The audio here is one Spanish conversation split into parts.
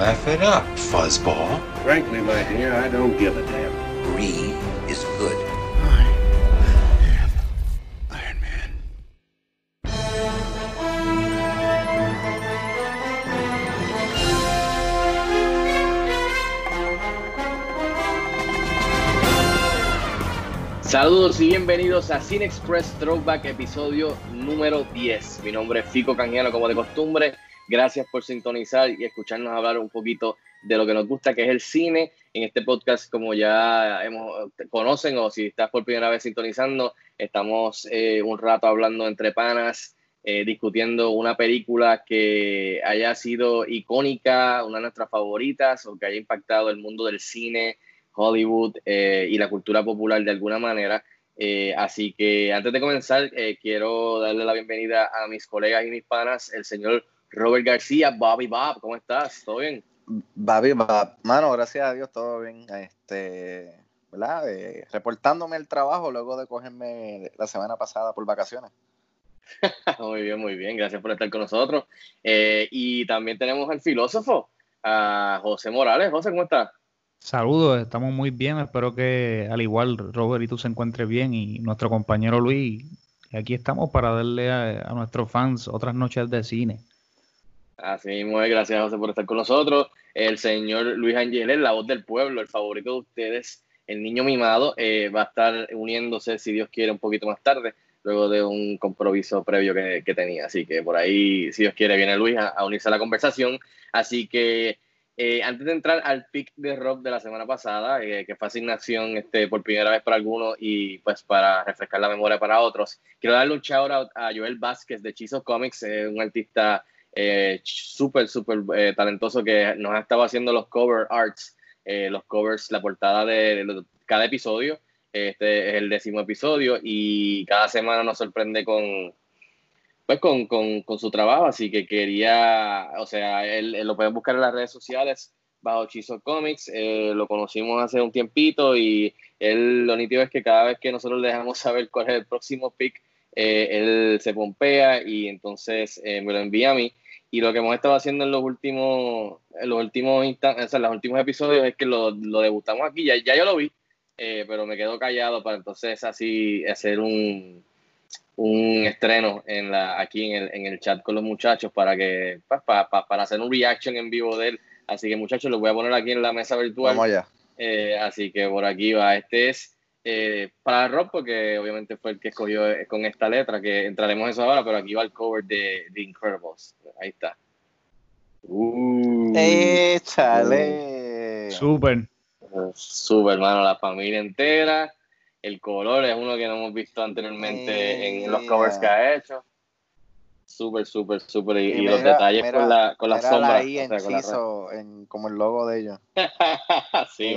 Laugh it up, fuzzball. Frankly, my dear, I don't give a damn. Greed is good. I am Iron Man. Saludos y bienvenidos a Cine Express Throwback, episodio número 10. Mi nombre es Fico Canjiano, como de costumbre. Gracias por sintonizar y escucharnos hablar un poquito de lo que nos gusta, que es el cine. En este podcast, como ya hemos, conocen o si estás por primera vez sintonizando, estamos eh, un rato hablando entre panas, eh, discutiendo una película que haya sido icónica, una de nuestras favoritas o que haya impactado el mundo del cine, Hollywood eh, y la cultura popular de alguna manera. Así que antes de comenzar, quiero darle la bienvenida a mis colegas y mis panas, el señor Robert García, Bobby Bob, ¿cómo estás? ¿Todo bien? Babi, Bab. Mano, gracias a Dios, todo bien. Este, ¿verdad? Eh, reportándome el trabajo luego de cogerme la semana pasada por vacaciones. muy bien, muy bien, gracias por estar con nosotros. Eh, y también tenemos al filósofo, a José Morales. José, ¿cómo estás? Saludos, estamos muy bien. Espero que al igual Robert y tú se encuentres bien y nuestro compañero Luis. Y aquí estamos para darle a, a nuestros fans otras noches de cine. Así mismo es, gracias José por estar con nosotros. El señor Luis Ángeles, la voz del pueblo, el favorito de ustedes, el niño mimado, eh, va a estar uniéndose, si Dios quiere, un poquito más tarde, luego de un compromiso previo que, que tenía. Así que por ahí, si Dios quiere, viene Luis a, a unirse a la conversación. Así que eh, antes de entrar al pick de rock de la semana pasada, eh, que fue asignación este, por primera vez para algunos y pues para refrescar la memoria para otros, quiero darle un shout out a Joel Vázquez de Chizo Comics, eh, un artista eh, súper, súper eh, talentoso que nos ha estado haciendo los cover arts, eh, los covers, la portada de, de cada episodio. Este es el décimo episodio y cada semana nos sorprende con, pues con, con, con, su trabajo, así que quería, o sea, él, él, lo pueden buscar en las redes sociales bajo Chizo Comics, eh, lo conocimos hace un tiempito y él, lo nítido es que cada vez que nosotros le dejamos saber cuál es el próximo pick, eh, él se pompea y entonces eh, me lo envía a mí. Y lo que hemos estado haciendo en los últimos, en los últimos instantes, o sea, en los últimos episodios es que lo, lo debutamos aquí, ya, ya yo lo vi, pero me quedo callado para entonces así hacer un, un estreno en la, aquí en el, en el chat con los muchachos para que pa, pa, pa, para hacer un reaction en vivo de él. Así que muchachos, los voy a poner aquí en la mesa virtual. Vamos allá. Eh, así que por aquí va. Este es eh, para Rob, porque obviamente fue el que escogió con esta letra, que entraremos en eso ahora, pero aquí va el cover de The Incredibles. Ahí está. Uh, ¡Échale! Súper. Súper, hermano, la familia entera el color es uno que no hemos visto anteriormente eh, en los covers que ha hecho. Súper, súper, súper. Y, y, los detalles mira, con la, con la sombra. Ahí o sea, en Chizo, en, como el logo de ellos. sí.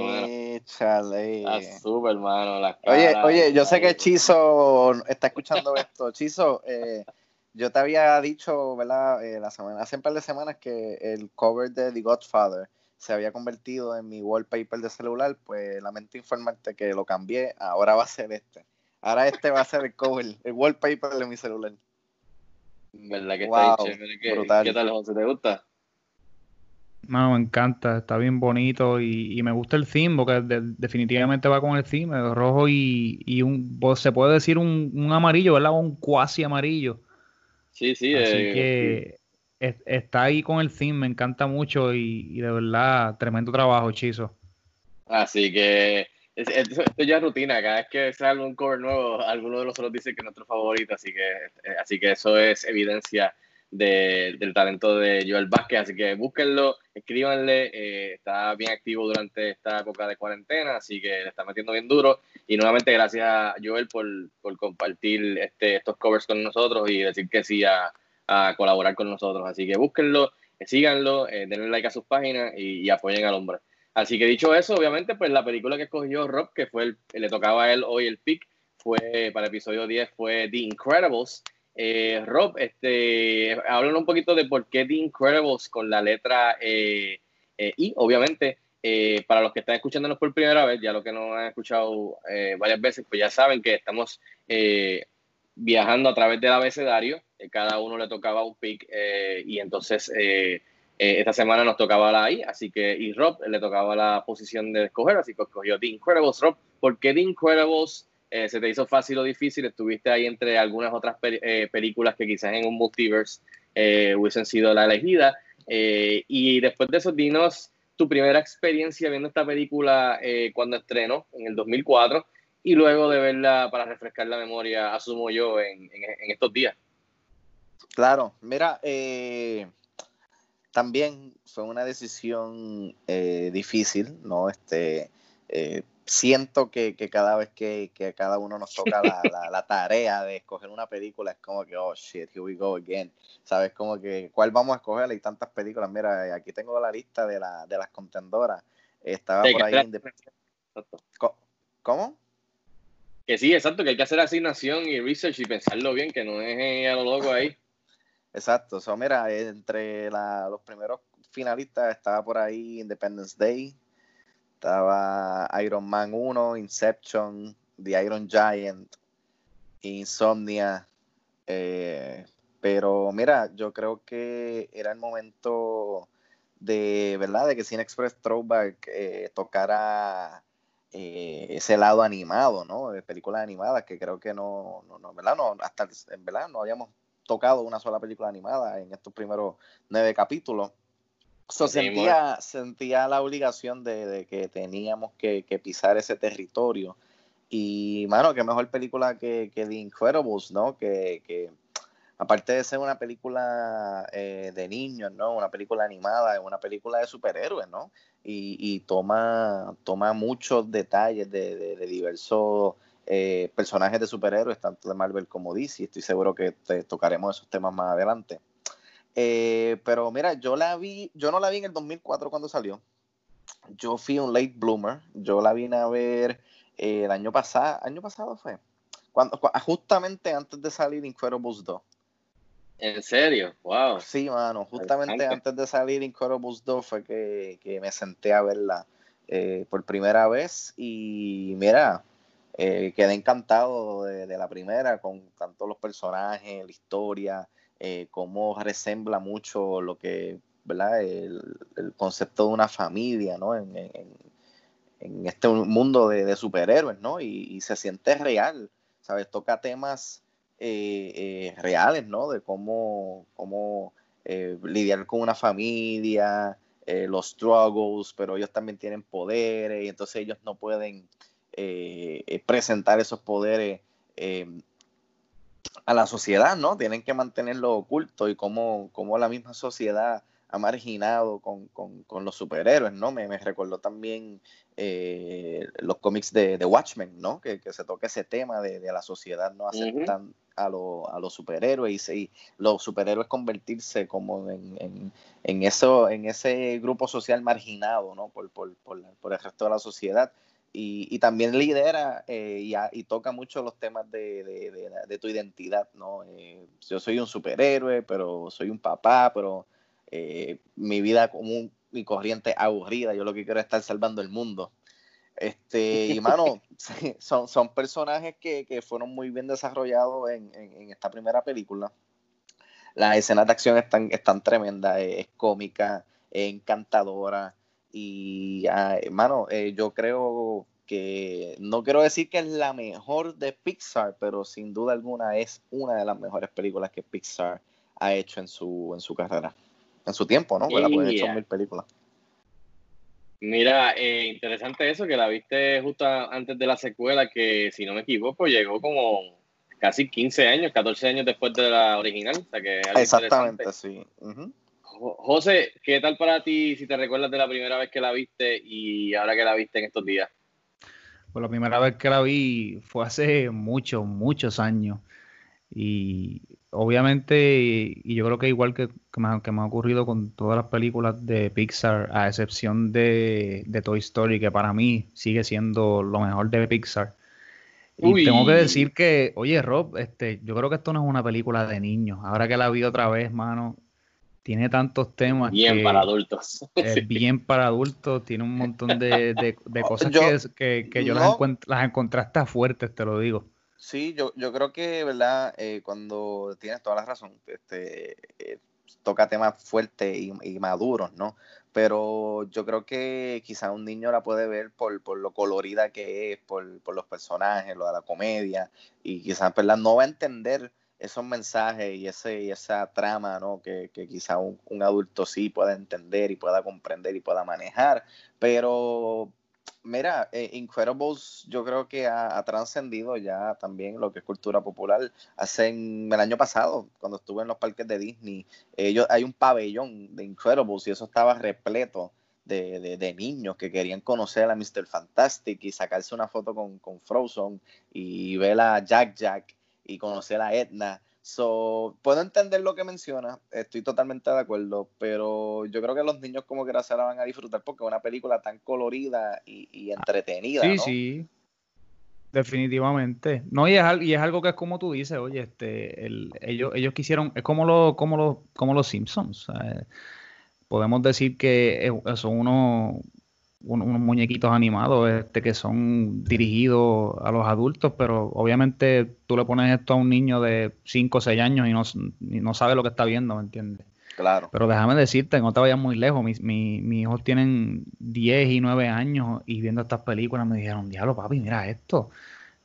Échale. súper, hermano. Oye, oye, yo sé que Chizo está escuchando esto. Chizo, eh, yo te había dicho, ¿verdad? Eh, la semana, hace un par de semanas que el cover de The Godfather se había convertido en mi wallpaper de celular, pues lamento informarte que lo cambié, ahora va a ser este. Ahora este va a ser el cover, el wallpaper de mi celular. ¿Verdad que wow, está chévere? ¿Qué, brutal. ¿Qué tal, José? ¿Te gusta? No, me encanta, está bien bonito y, y me gusta el theme porque de, definitivamente va con el theme, rojo y, y un, pues, se puede decir un, un, amarillo, ¿verdad? Un cuasi amarillo. Sí, sí. Así eh, que es, está ahí con el theme, me encanta mucho y, y de verdad, tremendo trabajo, Chizo. Así que esto, esto, ya es rutina, cada vez que sale un cover nuevo, alguno de nosotros dice que es nuestro favorito, así que, eh, así que eso es evidencia de, del talento de Joel Vázquez, así que búsquenlo, escríbanle, eh, está bien activo durante esta época de cuarentena, así que le está metiendo bien duro, y nuevamente gracias a Joel por, por compartir este, estos covers con nosotros y decir que sí a, a colaborar con nosotros, así que búsquenlo, síganlo, eh, denle like a sus páginas y, apoyen al hombre. Así que dicho eso, obviamente, pues la película que escogió Rob, que fue el, le tocaba a él hoy el pick, fue para episodio 10, fue The Incredibles. Eh, Rob, este, háblanos un poquito de por qué The Incredibles con la letra eh, I, obviamente. para los que están escuchándonos por primera vez, ya lo que nos han escuchado varias veces, pues ya saben que estamos viajando a través del abecedario. cada uno le tocaba un pick y entonces eh, esta semana nos tocaba la I, así que y Rob le tocaba la posición de escoger, así que escogió The Incredibles. Rob, ¿por qué The Incredibles eh, se te hizo fácil o difícil? Estuviste ahí entre algunas otras eh, películas que quizás en un multiverse hubiesen sido la elegida. y después de eso, dinos tu primera experiencia viendo esta película cuando estrenó en el 2004 y luego de verla para refrescar la memoria, asumo yo, en, en estos días. Claro, mira, eh, también fue una decisión eh, difícil, ¿no? Este, eh, siento que, cada vez que, cada uno nos toca la, tarea de escoger una película, es como que, oh, shit, here we go again. ¿Sabes? Como que, ¿cuál vamos a escoger? Hay tantas películas. Mira, aquí tengo la lista de, la, de las contendoras. Estaba por ahí. ¿Cómo? Que sí, exacto, que hay que hacer asignación y research y pensarlo bien, que no es a lo loco ahí. Exacto, so, mira, entre los primeros finalistas estaba por ahí Independence Day, estaba Iron Man 1, Inception, The Iron Giant, Insomnia, eh, pero mira, yo creo que era el momento de, ¿verdad? De que Cine Express Throwback eh, tocara eh, ese lado animado, ¿no? De películas animadas que creo que no, no, no ¿verdad? No, hasta, en verdad, no habíamos tocado una sola película animada en estos primeros nueve capítulos. sentía, sentía la obligación de, que teníamos que, pisar ese territorio. Y, mano, qué mejor película que, que The Incredibles, ¿no? Que, aparte de ser una película eh, de niños, ¿no? Una película animada, es una película de superhéroes, ¿no? Y, toma, toma muchos detalles de, de, de diversos eh, personajes de superhéroes, tanto de Marvel como DC. Estoy seguro que te tocaremos esos temas más adelante. Eh, pero mira, yo la vi, yo no la vi en el 2004 cuando salió. Yo fui un late bloomer. Yo la vine a ver eh, el año pasado. ¿Año pasado fue? Cuando, justamente antes de salir Incredibles 2. ¿En serio? Wow. Sí, mano. Justamente antes de salir Incredibles 2 fue que, que me senté a verla por primera vez. Y mira, eh, quedé encantado de, la primera, con tanto los personajes, la historia, eh, cómo resembla mucho lo que. El, concepto de una familia, ¿no? En, este mundo de, superhéroes, ¿no? Y, se siente real, ¿sabes? Toca temas eh, reales, ¿no? De cómo, cómo lidiar con una familia, los struggles, pero ellos también tienen poderes y entonces ellos no pueden eh, eh, presentar esos poderes eh, a la sociedad, ¿no? Tienen que mantenerlo oculto y cómo, la misma sociedad ha marginado con, los superhéroes, ¿no? Me, recordó también los cómics de, Watchmen, ¿no? Que, se toca ese tema de, la sociedad no aceptan a, a, los superhéroes y, los superhéroes convertirse como en, eso, en ese grupo social marginado, ¿no? Por, por, por el resto de la sociedad y, también lidera eh, y, toca mucho los temas de, tu identidad, ¿no? Eh, yo soy un superhéroe, pero soy un papá, pero eh, mi vida común y corriente aburrida, yo lo que quiero es estar salvando el mundo. Este, y mano, son, son personajes que, fueron muy bien desarrollados en, esta primera película. Las escenas de acción están, están tremendas, es, cómica, es encantadora. Y, hermano, ah, eh, yo creo que no quiero decir que es la mejor de Pixar, pero sin duda alguna es una de las mejores películas que Pixar ha hecho en su, en su carrera. En su tiempo, ¿no? Porque la hecho mil películas. Mira, eh, interesante eso, que la viste justo antes de la secuela, que si no me equivoco, llegó como casi 15 años, 14 años después de la original. O sea que Exactamente, sí. José, ¿qué tal para ti si te recuerdas de la primera vez que la viste y ahora que la viste en estos días? Pues la primera vez que la vi fue hace muchos, muchos años. Y obviamente, y yo creo que igual que, que, me, que me ha ocurrido con todas las películas de Pixar, a excepción de, de Toy Story, que para mí sigue siendo lo mejor de Pixar. Y Uy. tengo que decir que, oye, Rob, este, yo creo que esto no es una película de niños. Ahora que la vi otra vez, mano, tiene tantos temas. Bien que para adultos. Es Sí. bien para adultos, tiene un montón de, de- de cosas Yo- que, que, que yo las, encuent- las encontré hasta fuertes, te lo digo. Sí, yo, yo creo que, ¿verdad? Eh, cuando tienes toda la razón, este, eh, toca temas fuertes y, y maduros, ¿no? Pero yo creo que quizá un niño la puede ver por, por lo colorida que es, por, por los personajes, lo de la comedia, y quizás, ¿verdad? No va a entender esos mensajes y, ese, y esa trama, ¿no? Que, que quizá un, adulto sí pueda entender y pueda comprender y pueda manejar, pero Mira, eh, Incredibles yo creo que ha, ha trascendido ya también lo que es cultura popular. Hace en- el año pasado, cuando estuve en los parques de Disney, ellos, hay un pabellón de Incredibles y eso estaba repleto de, de- de niños que querían conocer a Mr. Fantastic y sacarse una foto con, con Frozen y ver a Jack Jack y conocer a Edna. So, puedo entender lo que menciona, estoy totalmente de acuerdo, pero yo creo que los niños como que se la van a disfrutar porque es una película tan colorida y, y entretenida, Sí, ¿no? sí. Definitivamente. No, y es, y es algo que es como tú dices, oye, este, el- ellos, ellos quisieron, es como, lo, como, los como los Simpsons. ¿sabes? Podemos decir que eh, son unos, un- unos muñequitos animados este, que son dirigidos a los adultos, pero obviamente tú le pones esto a un niño de 5 o 6 años y no, y no sabe lo que está viendo, ¿me entiendes? Claro. Pero déjame decirte, no te vayas muy lejos. Mis, mi- mis hijos tienen 10 y 9 años y viendo estas películas me dijeron, diablo, papi, mira esto.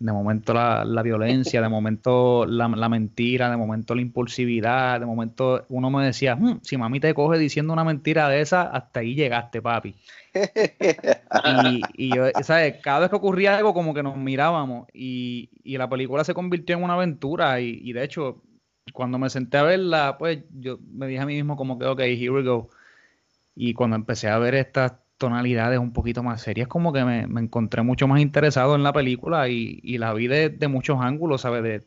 De momento la, la violencia, de momento la, la mentira, de momento la impulsividad, de momento uno me decía, "Hmm, si mami te coge diciendo una mentira de esa, hasta ahí llegaste, papi. Y, y yo, ¿sabes? Cada vez que ocurría algo, como que nos mirábamos y, y la película se convirtió en una aventura. Y, y de hecho, cuando me senté a verla, pues yo me dije a mí mismo, como que, ok, here we go. Y cuando empecé a ver estas tonalidades un poquito más serias, como que me, me encontré mucho más interesado en la película y, y la vi de, de muchos ángulos, ¿sabes? De,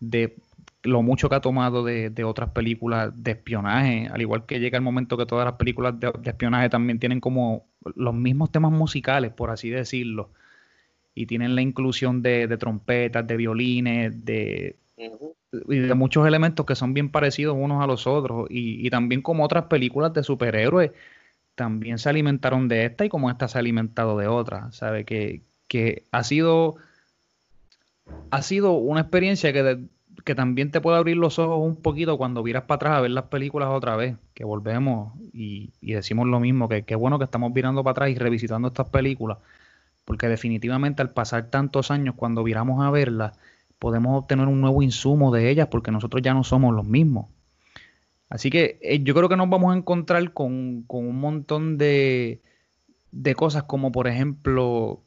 de lo mucho que ha tomado de, de otras películas de espionaje, al igual que llega el momento que todas las películas de, espionaje también tienen como los mismos temas musicales, por así decirlo, y tienen la inclusión de, trompetas, de violines, de, y de muchos elementos que son bien parecidos unos a los otros, y, y también como otras películas de superhéroes también se alimentaron de esta y como esta se ha alimentado de otra, ¿sabe? Que, que ha sido ha sido una experiencia que, que también te puede abrir los ojos un poquito cuando miras para atrás a ver las películas otra vez, que volvemos y, y decimos lo mismo, que qué bueno que estamos virando para atrás y revisitando estas películas, porque definitivamente al pasar tantos años, cuando viramos a verlas, podemos obtener un nuevo insumo de ellas porque nosotros ya no somos los mismos. Así que eh, yo creo que nos vamos a encontrar con, con un montón de, de cosas como por ejemplo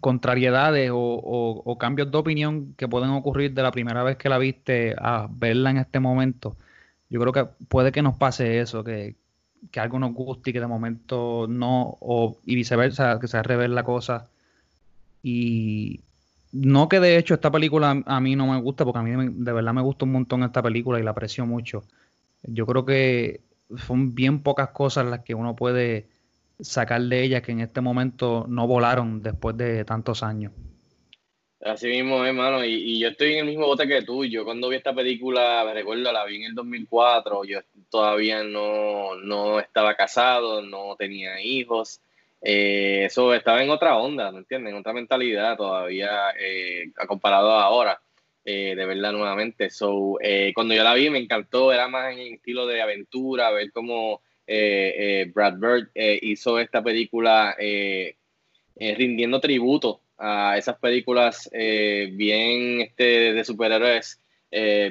contrariedades o, cambios de opinión que pueden ocurrir de la primera vez que la viste a verla en este momento. Yo creo que puede que nos pase eso, que, que algo nos guste y que de momento no, o, y viceversa, que se revés la cosa. Y no que de hecho esta película a mí no me gusta, porque a mí de verdad me gusta un montón esta película y la aprecio mucho. Yo creo que son bien pocas cosas las que uno puede sacar de ella que en este momento no volaron después de tantos años. Así mismo, hermano, y, y yo estoy en el mismo bote que tú. Yo cuando vi esta película, me recuerdo, la vi en el 2004, yo todavía no, no estaba casado, no tenía hijos, eh, eso estaba en otra onda, ¿me entiendes? En otra mentalidad todavía, eh, comparado a ahora, eh, de verla nuevamente. So, eh, cuando yo la vi me encantó, era más en estilo de aventura, ver cómo eh, eh, Brad Bird hizo esta película rindiendo tributo a esas películas bien este, de superhéroes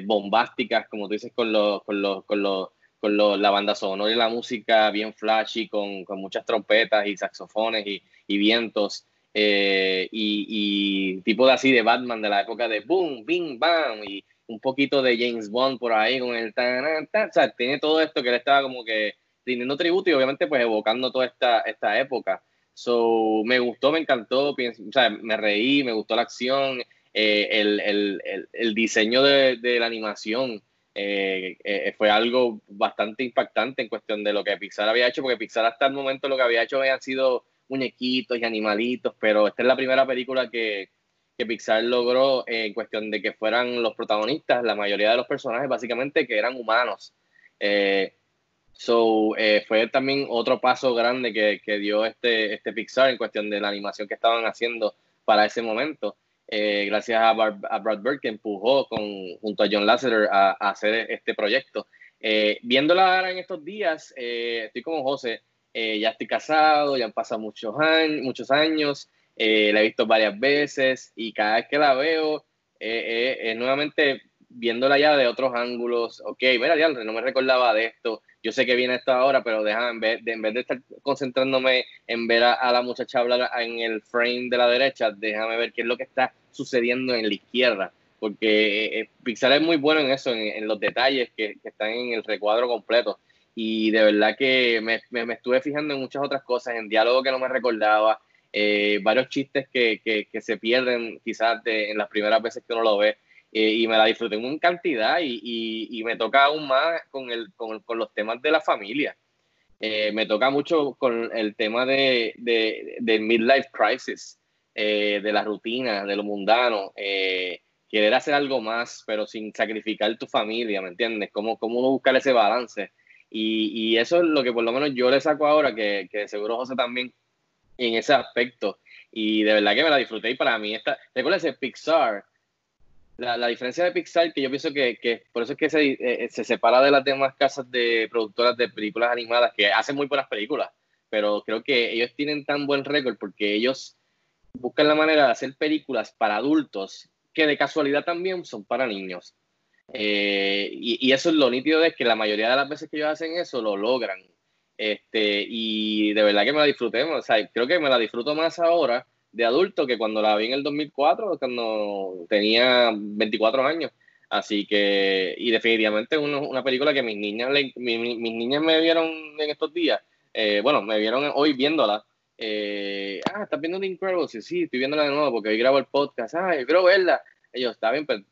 bombásticas, como tú dices, con los, con los, con los, con los, la banda sonora y la música bien flashy, con, con muchas trompetas y saxofones y, y vientos, eh, y, tipo de así de Batman de la época de boom, bing, bam, y un poquito de James Bond por ahí con el tan, tan, o sea, tiene todo esto que él estaba como que rindiendo tributo y obviamente pues evocando toda esta, esta época. So, me gustó, me encantó, pienso, o sea, me reí, me gustó la acción. eh, el, el, el, diseño de, la animación eh, fue algo bastante impactante en cuestión de lo que Pixar había hecho, porque Pixar hasta el momento lo que había hecho habían sido muñequitos y animalitos, pero esta es la primera película que, que Pixar logró en cuestión de que fueran los protagonistas, la mayoría de los personajes básicamente que eran humanos. Eh, so, eh, fue también otro paso grande que, que, dio este, este Pixar en cuestión de la animación que estaban haciendo para ese momento. Eh, gracias a, Brad Bird que empujó con, junto a John Lasseter a, a hacer este proyecto. Eh, viéndola ahora en estos días, eh, estoy como José, eh, ya estoy casado, ya han pasado muchos años, muchos años la he visto varias veces y cada vez que la veo, nuevamente viéndola ya de otros ángulos, ok, mira, diantre, no me recordaba de esto, yo sé que viene esto ahora, pero déjame, en vez de, en vez de estar concentrándome en ver a, la muchacha hablar en el frame de la derecha, déjame ver qué es lo que está sucediendo en la izquierda, porque eh, Pixar es muy bueno en eso, en, los detalles que, están en el recuadro completo. Y de verdad que me, me, estuve fijando en muchas otras cosas, en diálogo que no me recordaba, eh, varios chistes que, que, se pierden quizás en las primeras veces que uno lo ve. Eh, y me la disfruté en cantidad y, y, me toca aún más con, el, con, con los temas de la familia. Eh, me toca mucho con el tema de, de, de midlife crisis, de la rutina, de lo mundano, querer hacer algo más, pero sin sacrificar tu familia, ¿me entiendes? ¿Cómo, cómo buscar ese balance? Y, eso es lo que por lo menos yo le saco ahora, que, que seguro José también en ese aspecto. Y de verdad que me la disfruté y para mí esta, recuerda ese Pixar, la, la, diferencia de Pixar, que yo pienso que, que por eso es que se, eh, se, separa de las demás casas de productoras de películas animadas, que hacen muy buenas películas, pero creo que ellos tienen tan buen récord porque ellos buscan la manera de hacer películas para adultos que de casualidad también son para niños. Eh, y, y, eso es lo nítido de que la mayoría de las veces que ellos hacen eso lo logran. Este, y de verdad que me la disfruté, o sea, creo que me la disfruto más ahora de adulto que cuando la vi en el 2004, cuando tenía 24 años. Así que, y definitivamente una, una película que mis niñas, le, mi, mi, mis niñas me vieron en estos días, eh, bueno, me vieron hoy viéndola. Eh, ah, ¿estás viendo The Incredibles? Sí, sí, estoy viéndola de nuevo porque hoy grabo el podcast. Ah, yo quiero verla. Ellos, está bien, pues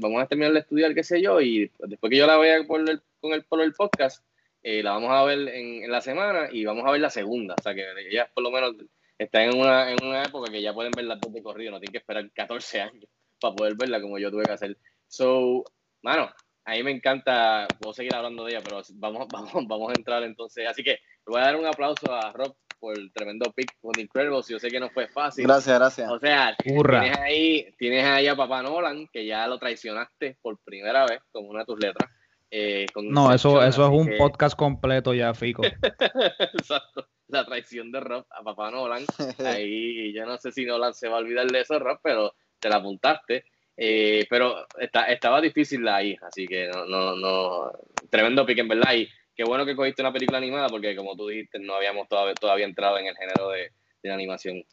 vamos a terminar de estudiar, qué sé yo, y después que yo la vea por el, con el, por el podcast, eh, la vamos a ver en, en, la semana y vamos a ver la segunda. O sea que ellas por lo menos están en una, en una época que ya pueden ver las dos de corrido, no tienen que esperar 14 años para poder verla como yo tuve que hacer. So, mano, a mí me encanta, puedo seguir hablando de ella, pero vamos, vamos, vamos a entrar entonces. Así que voy a dar un aplauso a Rob por el tremendo pick con Incredibles. Yo sé que no fue fácil. Gracias, gracias. O sea, tienes ahí, tienes ahí a Papá Nolan, que ya lo traicionaste por primera vez con una de tus letras. Eh, no, eso, eso es un que... podcast completo ya, Fico. Exacto. La traición de Rob a papá Nolan. Ahí yo no sé si Nolan se va a olvidar de eso, Rob, pero te la apuntaste. Eh, pero está, estaba difícil ahí, así que no, no, no. Tremendo pique, en verdad. Y qué bueno que cogiste una película animada, porque como tú dijiste, no habíamos todavía, todavía entrado en el género de, de animación.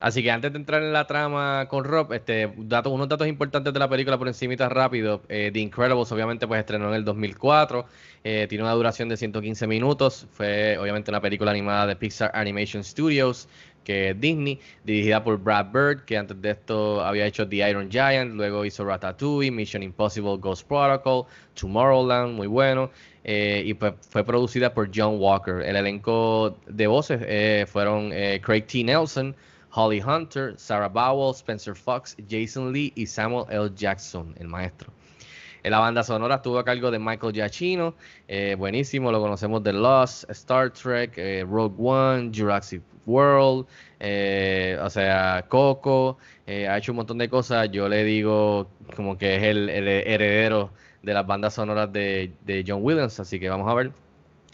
Así que antes de entrar en la trama con Rob, este, datos, unos datos importantes de la película por encima rápido. Eh, The Incredibles obviamente pues estrenó en el 2004, eh, tiene una duración de 115 minutos, fue obviamente una película animada de Pixar Animation Studios, que es Disney, dirigida por Brad Bird, que antes de esto había hecho The Iron Giant, luego hizo Ratatouille, Mission Impossible Ghost Protocol, Tomorrowland, muy bueno, eh, y pues fue producida por John Walker. El elenco de voces fueron Craig T. Nelson, Holly Hunter, Sarah Bowell, Spencer Fox, Jason Lee y Samuel L. Jackson, el maestro. En la banda sonora estuvo a cargo de Michael Giacchino, eh, buenísimo, lo conocemos de Lost, Star Trek, eh, Rogue One, Jurassic World, eh, o sea, Coco, ha hecho un montón de cosas. Yo le digo como que es el, heredero de las bandas sonoras de John Williams, así que vamos a ver.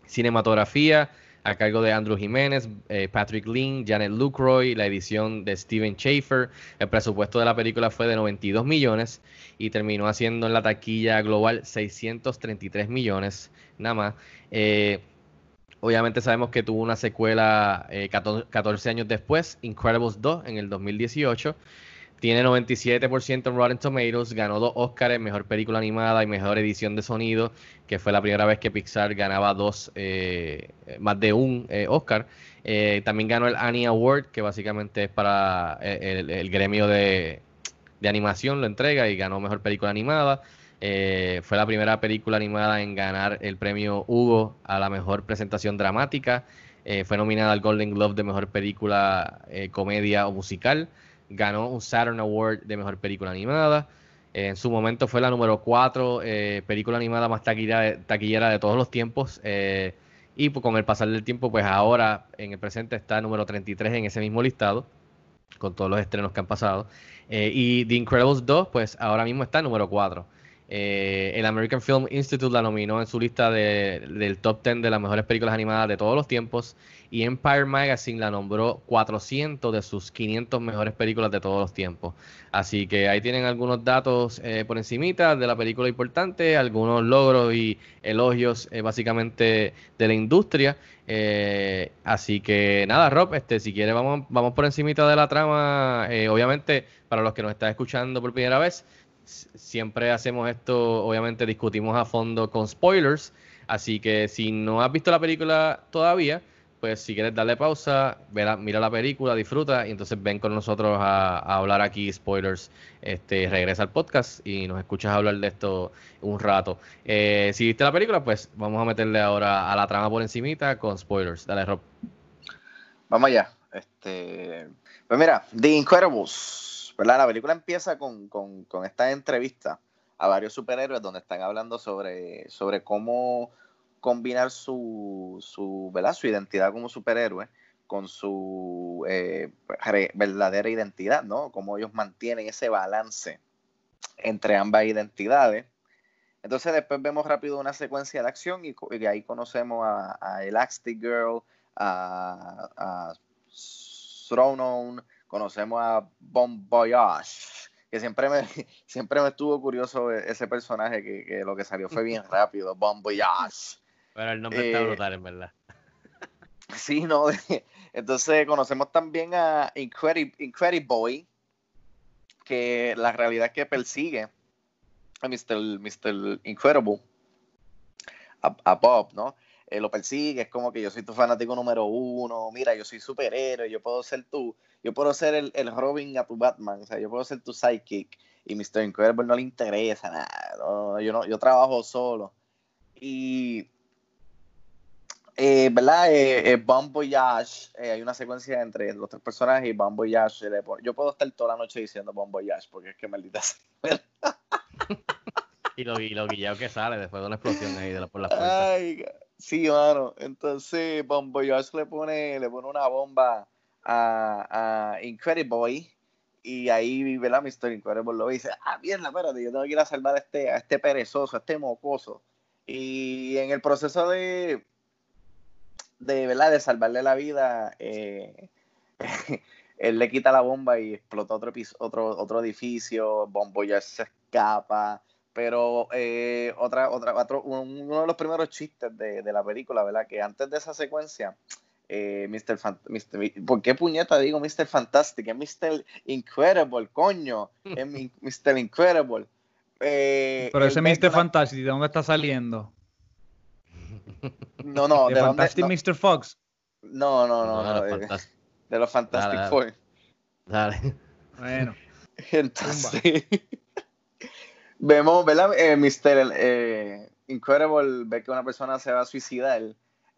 Cinematografía, a cargo de Andrew Jiménez, eh, Patrick Lean, Janet Lucroy, la edición de Steven Schaefer. El presupuesto de la película fue de 92 millones y terminó haciendo en la taquilla global 633 millones, nada más. Eh, obviamente sabemos que tuvo una secuela eh, 14, 14 años después, Incredibles 2 en el 2018. Tiene 97% en Rotten Tomatoes, ganó dos Oscars, mejor película animada y mejor edición de sonido, que fue la primera vez que Pixar ganaba dos, eh, más de un eh, Oscar. Eh, también ganó el Annie Award, que básicamente es para el, el gremio de, de animación lo entrega y ganó mejor película animada. Eh, fue la primera película animada en ganar el premio Hugo a la mejor presentación dramática. Eh, fue nominada al Golden Globe de mejor película, eh, comedia o musical. Ganó un Saturn Award de mejor película animada. en su momento fue la número 4 película animada más taquillera, de todos los tiempos. y pues, con el pasar del tiempo, pues ahora en el presente está número 33 en ese mismo listado, con todos los estrenos que han pasado. y The Incredibles 2, pues ahora mismo está número 4. Eh, el American Film Institute la nominó en su lista del top 10 de las mejores películas animadas de todos los tiempos y Empire Magazine la nombró 400 de sus 500 mejores películas de todos los tiempos. Así que ahí tienen algunos datos eh, por encimita de la película importante, algunos logros y elogios eh, básicamente de la industria. así que nada, Rob, este, si quieres vamos, vamos por encimita de la trama. obviamente, para los que nos están escuchando por primera vez, siempre hacemos esto, obviamente discutimos a fondo con spoilers, así que si no has visto la película todavía, pues si quieres darle pausa, mira la película, disfruta y entonces ven con nosotros a, hablar aquí spoilers, este, regresa al podcast y nos escuchas hablar de esto un rato. Eh, si viste la película, pues vamos a meterle ahora a la trama por encimita con spoilers. Dale, Rob. Vamos allá. Este, pues mira, The Incredibles la película empieza con, esta entrevista a varios superhéroes donde están hablando sobre, sobre cómo combinar su, su, su identidad como superhéroe con su eh, verdadera identidad, ¿no? Cómo ellos mantienen ese balance entre ambas identidades. Entonces después vemos rápido una secuencia de acción y, ahí conocemos a, a Elastic Girl, a, a conocemos a Bon Voyage, que siempre me, siempre me estuvo curioso ese personaje, que, lo que salió fue bien rápido, Bon Voyage. Pero el nombre está eh, brutal, en verdad. Sí, no. Entonces conocemos también a Incredible, Boy, que la realidad es que persigue a Mr. Mr. Incredible, a Bob, ¿no? Eh, lo persigue, es como que yo soy tu fanático número uno, mira, yo soy superhéroe, yo puedo ser tú, yo puedo ser el, el, Robin a tu Batman, o sea, yo puedo ser tu sidekick, y Mr. Incredible no le interesa nada, yo, no, yo trabajo solo. Y, eh, ¿verdad? Eh, eh Bon Voyage, hay una secuencia entre los tres personajes y Bon Voyage, yo puedo estar toda la noche diciendo Bon Voyage, porque es que maldita sea. y lo, y lo guillado que sale después de una explosión ahí de la, por la puerta. Ay, Sí, mano. Entonces, Bon Voyage le pone, le pone una bomba a, a Incredible Boy. Y ahí, ¿verdad? Mr. Incredible lo dice, ah, mierda, espérate, yo tengo que ir a salvar a este, a este perezoso, a este mocoso. Y en el proceso de, de, ¿verdad? de salvarle la vida, eh, él le quita la bomba y explota otro, otro, otro edificio, se escapa, pero eh, otra, otra, otro, uno de los primeros chistes de, de, la película, ¿verdad? Que antes de esa secuencia, eh, Mr. ¿por qué puñeta digo Mr. Fantastic? Es Mr. Incredible, coño. Es Mr. Incredible. Eh, pero ese Mr. Fantastic, ¿de dónde está saliendo? No, no, ¿De, Fantastic Mr. Fox? No, no, no, no, de, de, los Fantastic Four. Dale. Bueno. Entonces vemos, ¿verdad? Eh, Mr. Eh, Incredible ve que una persona se va a suicidar,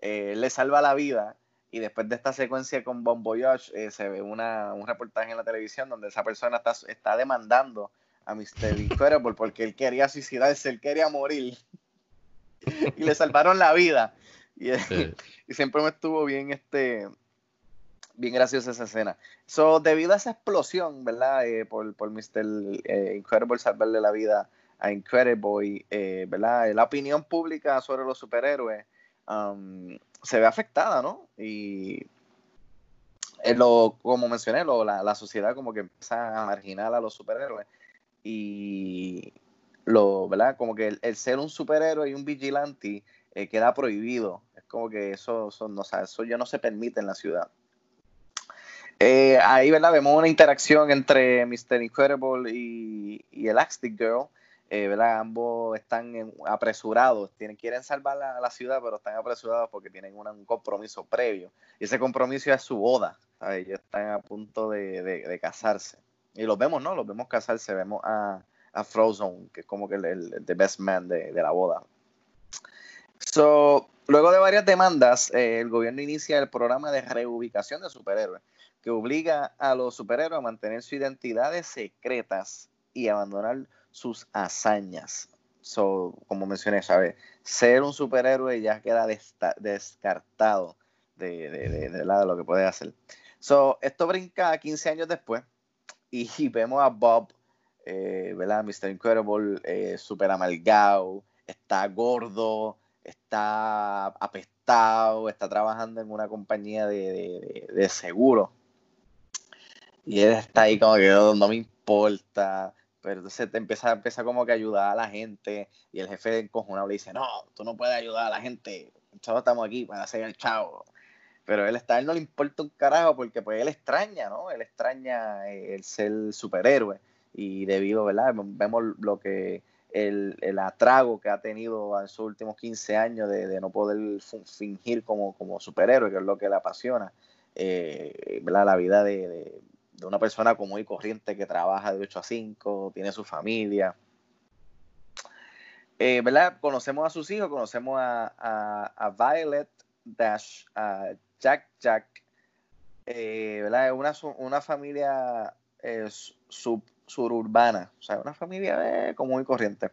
eh, le salva la vida y después de esta secuencia con Bon Voyage eh, se ve una, un reportaje en la televisión donde esa persona está, está demandando a Mr. Incredible porque él quería suicidarse, él quería morir y le salvaron la vida. Y, y, siempre me estuvo bien este bien graciosa esa escena. So, debido a esa explosión, ¿verdad? por, por Mr. Incredible salvarle la vida a Incredible, eh, ¿verdad? La opinión pública sobre los superhéroes um, se ve afectada, ¿no? Y lo, como mencioné, lo, la, sociedad como que empieza a marginar a los superhéroes y lo, ¿verdad? Como que el, ser un superhéroe y un vigilante eh, queda prohibido. Es como que eso, eso, no, eso ya no se permite en la ciudad. Eh, ahí, ¿verdad? Vemos una interacción entre Mr. Incredible y, y Elastic Girl, eh, ¿verdad? Ambos están apresurados, tienen, quieren salvar la, la, ciudad, pero están apresurados porque tienen un compromiso previo. Y ese compromiso es su boda, Ellos están a punto de, de, casarse. y los vemos, ¿no? Los vemos casarse, vemos a, a Frozen, que es como que el, el the best man de, de la boda. So, luego de varias demandas, eh, el gobierno inicia el programa de reubicación de superhéroes, que obliga a los superhéroes a mantener sus identidades secretas y abandonar sus hazañas. So, como mencioné, ¿sabes? Ser un superhéroe ya queda descartado de, de, de- de la- de lo que puede hacer. So, esto brinca a 15 años después y, vemos a Bob, eh, ¿verdad? Mr. Incredible, eh, super amalgado, está gordo, está apestado, está trabajando en una compañía de, de, de- seguro. Y él está ahí como que no, no me importa. Pero entonces te empieza, empieza como que a ayudar a la gente. Y el jefe encojonado le dice, no, tú no puedes ayudar a la gente. Nosotros estamos aquí para hacer el chavo. Pero él está, él no le importa un carajo porque pues él extraña, ¿no? Él extraña eh, el ser superhéroe. Y debido, ¿verdad? Vemos lo que el, el atrago que ha tenido en sus últimos 15 años de, de no poder fingir como, como superhéroe, que es lo que le apasiona. Eh. La vida de, de- una persona común y corriente que trabaja de 8 a 5, tiene su familia. Eh, ¿verdad? Conocemos a sus hijos, conocemos a, a- a Violet Dash, a Jack Jack, eh, ¿verdad? Una, una familia eh, sub- suburbana, o sea, una familia común y corriente.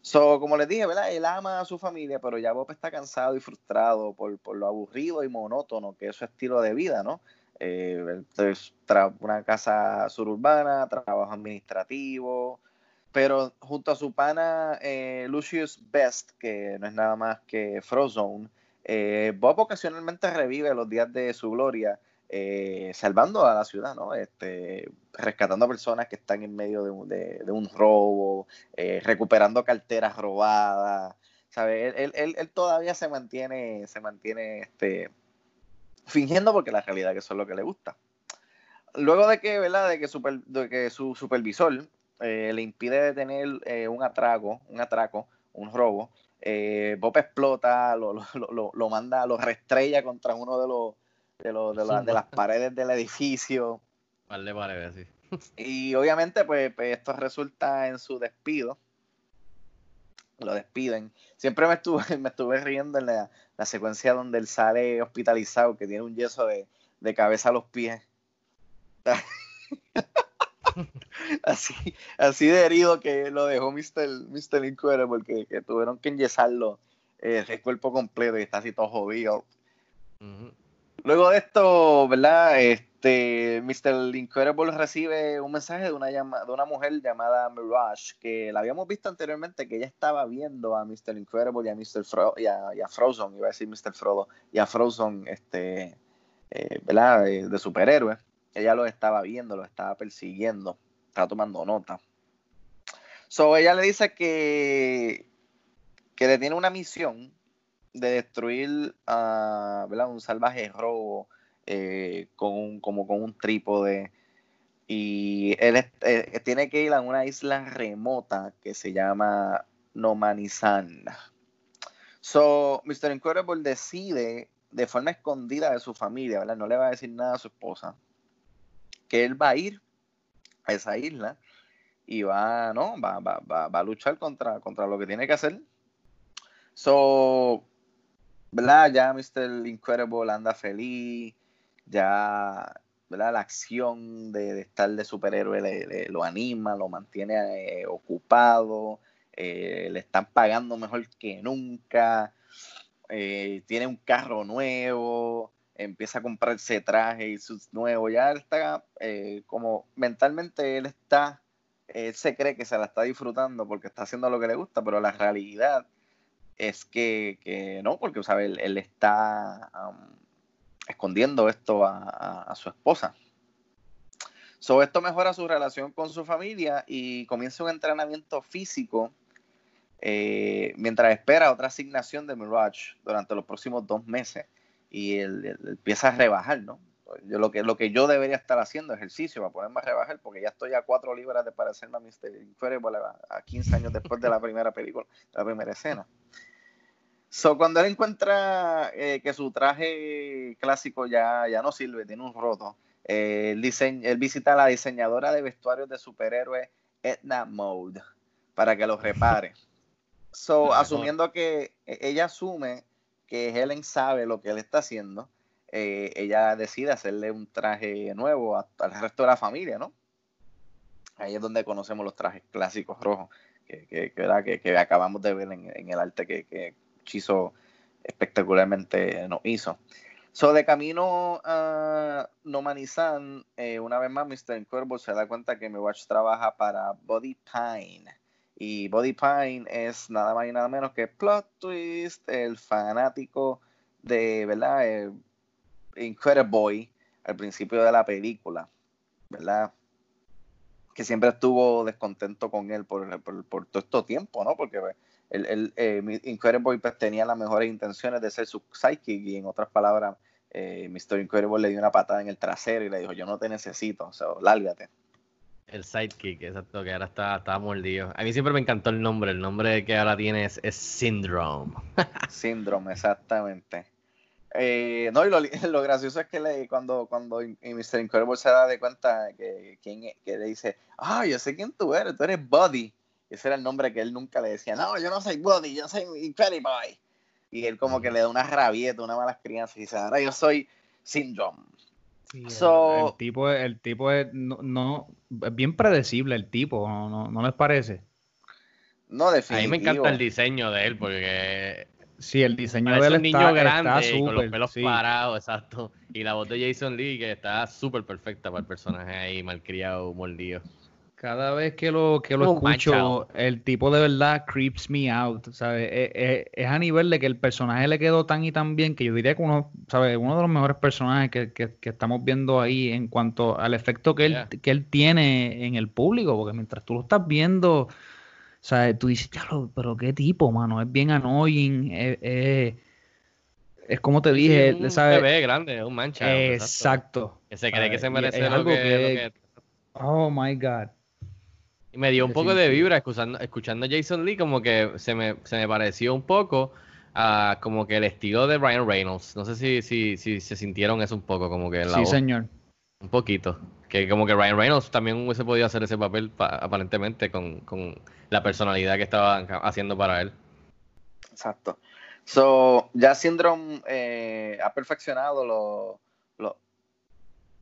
So, como les dije, ¿verdad? Él ama a su familia, pero ya Bob está cansado y frustrado por, por lo aburrido y monótono que es su estilo de vida, ¿no? Eh, entonces, una casa suburbana, trabajo administrativo, pero junto a su pana eh, Lucius Best, que no es nada más que Frozone, eh, Bob ocasionalmente revive los días de su gloria, eh, salvando a la ciudad, ¿no? Este, rescatando a personas que están en medio de un, de- de un robo, eh, recuperando carteras robadas, ¿sabes? Él, todavía se mantiene, se mantiene este, fingiendo porque la realidad que eso es lo que le gusta. Luego de que, ¿verdad? De que, su supervisor eh, le impide detener eh, un atraco, un atraco, un robo, Bob explota, lo, lo, lo- lo- manda, lo restrella contra uno de los de, los- de, la- de las paredes del edificio. De paredes, sí. Y obviamente, pues, pues, esto resulta en su despido. Lo despiden. Siempre me estuve, me estuve riendo en la, la secuencia donde él sale hospitalizado, que tiene un yeso de, de cabeza a los pies. así, así de herido que lo dejó Mr. Mr. Incredible, porque que tuvieron que enyesarlo eh, el cuerpo completo y está así todo jodido. Ujú. Luego de esto, ¿verdad? Este, Mr. Incredible recibe un mensaje de una, llama- de una mujer llamada Mirage, que la habíamos visto anteriormente, que ella estaba viendo a Mr. Incredible y a Mr. Fro y a, Frozen, iba a decir Mr. Frodo, y a Frozen, este, eh, ¿verdad? De, de superhéroes. Ella los estaba viendo, los estaba persiguiendo, estaba tomando nota. So, ella le dice que, que le tiene una misión de destruir a un salvaje robo eh, con un, como con un trípode y él eh, tiene que ir a una isla remota que se llama Nomanizan. So, Mr. Incredible decide de forma escondida de su familia. No le va a decir nada a su esposa, que él va a ir a esa isla y va, ¿no? Va, va, va, va a luchar contra, contra lo que tiene que hacer. So, ¿verdad? Ya Mr. Incredible anda feliz, ya, ¿verdad? La acción de, estar de superhéroe le, lo anima, lo mantiene eh, ocupado, eh, le están pagando mejor que nunca, eh, tiene un carro nuevo, empieza a comprarse traje y sus nuevos, ya él está eh, como mentalmente él está, él se cree que se la está disfrutando porque está haciendo lo que le gusta, pero la realidad es que, que no, porque ¿sabe? Él, él está escondiendo esto a, a- a su esposa. So, esto mejora su relación con su familia y comienza un entrenamiento físico eh, mientras espera otra asignación de Mirage durante los próximos dos meses. Y él, él empieza a rebajar, ¿no? Yo, lo, que, lo que yo debería estar haciendo ejercicio para ponerme a rebajar, porque ya estoy a cuatro libras de parecerme a Mr. Incredible a, a 15 años después de la primera película, de la primera escena. So, cuando él encuentra eh, que su traje clásico ya, ya no sirve, tiene un roto, Eh, él, visita a la diseñadora de vestuarios de superhéroes Edna Mode para que los repare. So, asumiendo que e- ella asume que Helen sabe lo que él está haciendo, eh, ella decide hacerle un traje nuevo a- al resto de la familia, ¿no? Ahí es donde conocemos los trajes clásicos rojos que, que, que, que- que acabamos de ver en, en el arte que, que Chizo espectacularmente nos hizo. So, de camino a Nomanizan, eh, una vez más, Mr. Incredible se da cuenta que mi watch trabaja para Body Pine. Y Body Pine es nada más y nada menos que Plot Twist, el fanático de, ¿verdad? Boy al principio de la película, ¿verdad? Que siempre estuvo descontento con él por, por, por todo este tiempo, ¿no? Porque pues, el, el, eh, Incredible pues, tenía las mejores intenciones de ser su sidekick y en otras palabras, eh, Mr. Incredible le dio una patada en el trasero y le dijo, yo no te necesito, o sea, lárgate. El sidekick, exacto, que ahora está, está mordido. A mí siempre me encantó el nombre. El nombre que ahora tiene es, es Syndrome. Síndrome, exactamente. Eh, no, y lo, lo gracioso es que le, cuando, cuando Mr. Incredible se da de cuenta que, es- que le dice, ah, yo sé quién tú eres, tú eres Buddy. Ese era el nombre que él nunca le decía, no, yo no soy Buddy, yo soy Incredible Boy. Y él como que le da una rabieta, una mala crianza y dice, ahora yo soy Syndrome. Sí, el- So- el, tipo, es- el tipo es, no, no- es bien predecible el tipo, ¿no, no, no les parece? No, A mí me encanta el diseño de él porque Sí, el diseño parece de él un niño está, grande está con los pelos sí. parados, exacto. Y la voz de Jason Lee que está súper perfecta para el personaje ahí malcriado, mordido. Cada vez que lo, que lo Un escucho, el tipo de verdad creeps me out, ¿sabes? Es, es- es a nivel de que el personaje le quedó tan y tan bien que yo diría que uno, ¿sabes? Uno de los mejores personajes que, que- que estamos viendo ahí en cuanto al efecto que él, Yeah. que él tiene en el público, porque mientras tú lo estás viendo, ¿sabes? Tú dices, ya pero qué tipo, mano, es bien annoying, es, es- es como te dije, Sí, un ¿sabes? bebé grande, un mancha. Exacto. Que se cree que se merece es algo que, que- Oh my God. Y me dio un poco de vibra escuchando, escuchando a Jason Lee, como que se me, se me pareció un poco a como que el estilo de Ryan Reynolds. No sé si, si, si se sintieron eso un poco, como que la Sí, voz. señor. Un poquito. Que como que Ryan Reynolds también hubiese podido hacer ese papel pa- aparentemente con, con la personalidad que estaba haciendo para él. Exacto. So, ya Syndrome eh, ha perfeccionado los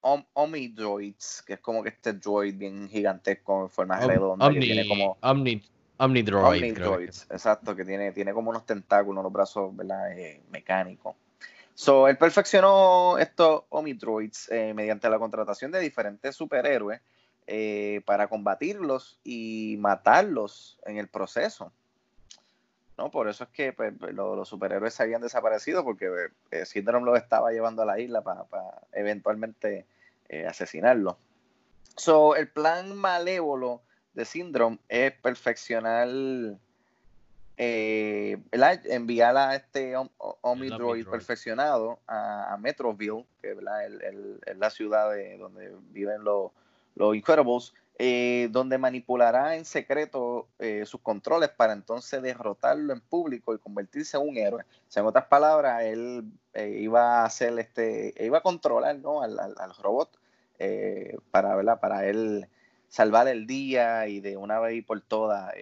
Om- Omnidroids, que es como que este droid bien gigantesco en forma Om- redonda, que tiene como Omni, Omnidroid, que- Omnidroids, exacto, que tiene, tiene como unos tentáculos, unos brazos ¿verdad? Eh, mecánicos. So, él perfeccionó estos Omnidroids eh, mediante la contratación de diferentes superhéroes eh, para combatirlos y matarlos en el proceso. ¿No? Por eso es que pues, lo- los superhéroes se habían desaparecido porque eh, Syndrome los estaba llevando a la isla para eventualmente eh, asesinarlo. So, el plan malévolo de Syndrome es perfeccionar, eh, ¿verdad? enviar a este Omnidroid perfeccionado a, a Metroville, que ¿verdad? El- el- es la ciudad de, donde viven los, los Incredibles, eh, donde manipulará en secreto eh, sus controles para entonces derrotarlo en público y convertirse en un héroe. En otras palabras, él eh, iba a hacer este, iba a controlar ¿no? al, al- al robot eh, para, ¿verdad? para él salvar el día y de una vez y por todas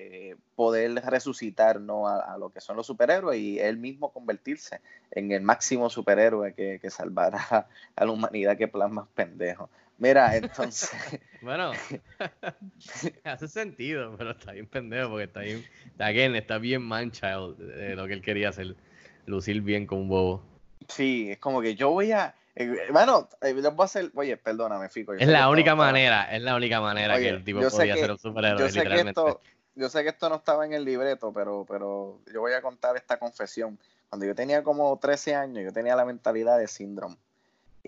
poder resucitar ¿no? a, a lo que son los superhéroes y él mismo convertirse en el máximo superhéroe que, que salvará a la humanidad. Que plan más pendejo. Mira, entonces. Bueno, hace sentido, pero está bien pendejo porque está bien, again, está bien manchado de lo que él quería hacer, lucir bien con un bobo. Sí, es como que yo voy a. eh, Hermano, eh, les voy a hacer. Oye, perdóname, Fico. Es que la única estaba- manera, es la única manera Oye, que el tipo podía que- ser un superhéroe, Yo sé, que literalmente. esto, yo sé que esto no estaba en el libreto, pero, pero yo voy a contar esta confesión. Cuando yo tenía como 13 años, yo tenía la mentalidad de síndrome.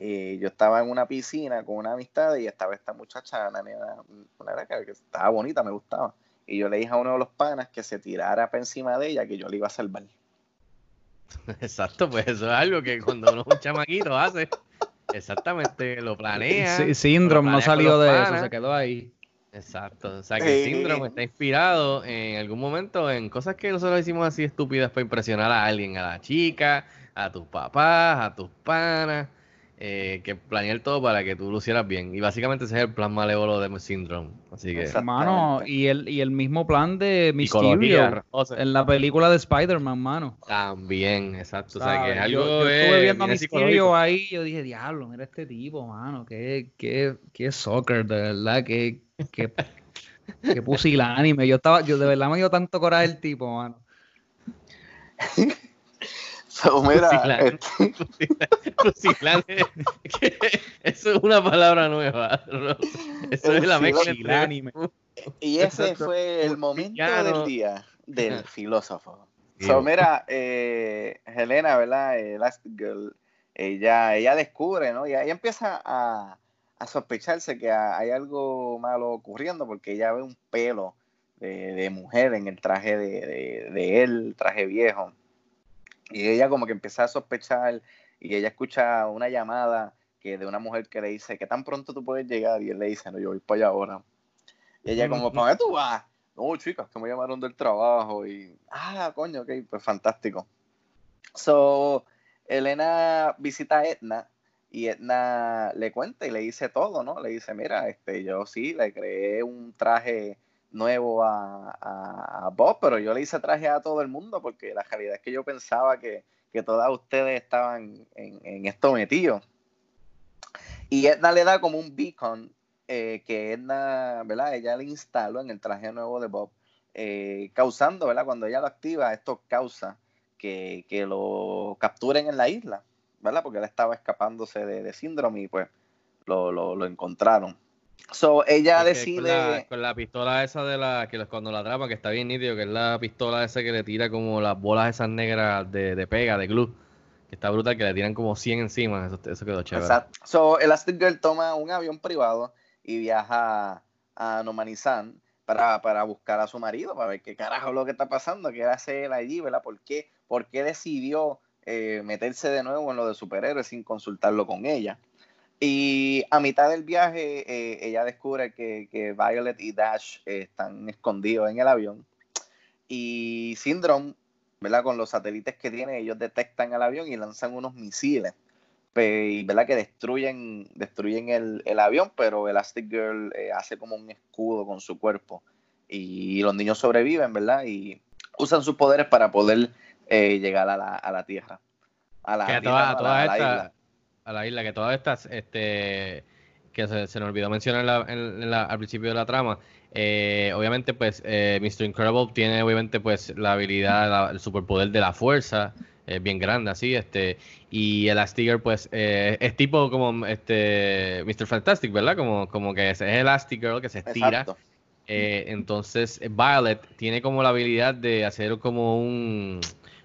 Y yo estaba en una piscina con una amistad y estaba esta muchacha, una nena, una nena que estaba bonita, me gustaba. Y yo le dije a uno de los panas que se tirara para encima de ella, que yo le iba a salvar. Exacto, pues eso es algo que cuando uno es un chamaquito hace. Exactamente, lo planea. Sí, Syndrome lo no salió de eso, se quedó ahí. Exacto, o sea que el Eh, síndrome está inspirado en algún momento en cosas que nosotros hicimos así estúpidas para impresionar a alguien, a la chica, a tus papás, a tus panas. Eh, que planear todo para que tú lucieras bien. Y básicamente ese es el plan malévolo de Syndrome. Así que. Mano, y el, y el mismo plan de Mysterio en la película de Spider-Man, mano. También, exacto. O sea, que es Yo- algo. yo, eh, estuve viendo a Mysterio ahí yo dije, diablo, mira este tipo, mano, qué, qué, qué soccer, de verdad, qué, qué, qué pusilánime. Yo estaba, yo de verdad me dio tanto coraje el tipo, mano. So, mira, este, Eso es una palabra nueva. ¿no? Eso es la mezcla y ese fue el momento del día del filósofo. So, mira, eh, Helena, ¿verdad? Elastic Girl, ella, ella descubre, ¿no? Y ella empieza a, a sospecharse que ha- hay algo malo ocurriendo porque ella ve un pelo de, de mujer en el traje de, de, de él, traje viejo. Y ella como que empieza a sospechar y ella escucha una llamada que de una mujer que le dice, ¿qué tan pronto tú puedes llegar? Y él le dice, no, yo voy para allá ahora. Y ella como, ¿para dónde tú vas? No, chicas, que me llamaron del trabajo y, ah, coño, ok, pues fantástico. So, Elena visita a Edna y Edna le cuenta y le dice todo, ¿no? Le dice, mira, este, yo sí, le creé un traje nuevo a, a- Bob, pero yo le hice traje a todo el mundo porque la realidad es que yo pensaba que, que todas ustedes estaban en, en esto metidos. Y Edna le da como un beacon eh, que Edna, ¿verdad? Ella le instaló en el traje nuevo de Bob, eh, causando, ¿verdad? Cuando ella lo activa, esto causa que, que lo capturen en la isla, ¿verdad? Porque él estaba escapándose de, de síndrome y pues lo, lo encontraron. So, ella decide... Con la, con la pistola esa de la. que cuando la atrapa, que está bien nítido, que es la pistola esa que le tira como las bolas esas negras de, de pega, de glue. Que está brutal, que le tiran como 100 encima. Eso, eso quedó chévere. Exacto. So, Elastic Girl toma un avión privado y viaja a Nomanizan para, para buscar a su marido, para ver qué carajo es lo que está pasando, qué hace él allí, ¿verdad? ¿Por qué, por qué decidió eh, meterse de nuevo en lo de superhéroes sin consultarlo con ella? Y a mitad del viaje, eh, ella descubre que, que Violet y Dash eh, están escondidos en el avión. Y Syndrome, ¿verdad? Con los satélites que tiene, ellos detectan al avión y lanzan unos misiles verdad que destruyen destruyen el, el avión pero Elastic Girl eh, hace como un escudo con su cuerpo y los niños sobreviven verdad y usan sus poderes para poder llegar a la, a la tierra a la, Que a tierra, todas, no, a a la- todas a la estas- isla. A la isla, que todas estas, este, que se, se nos olvidó mencionar en la- en- en la- al principio de la trama, eh, obviamente pues eh, Mr. Incredible tiene obviamente pues la habilidad, la- el superpoder de la fuerza, es bien grande así, este, y el Elastigirl pues eh, es tipo como este Mr. Fantastic, ¿verdad? Como, como que es, es Elastigirl que se estira. Eh, entonces, eh, Violet tiene como la habilidad de hacer como un,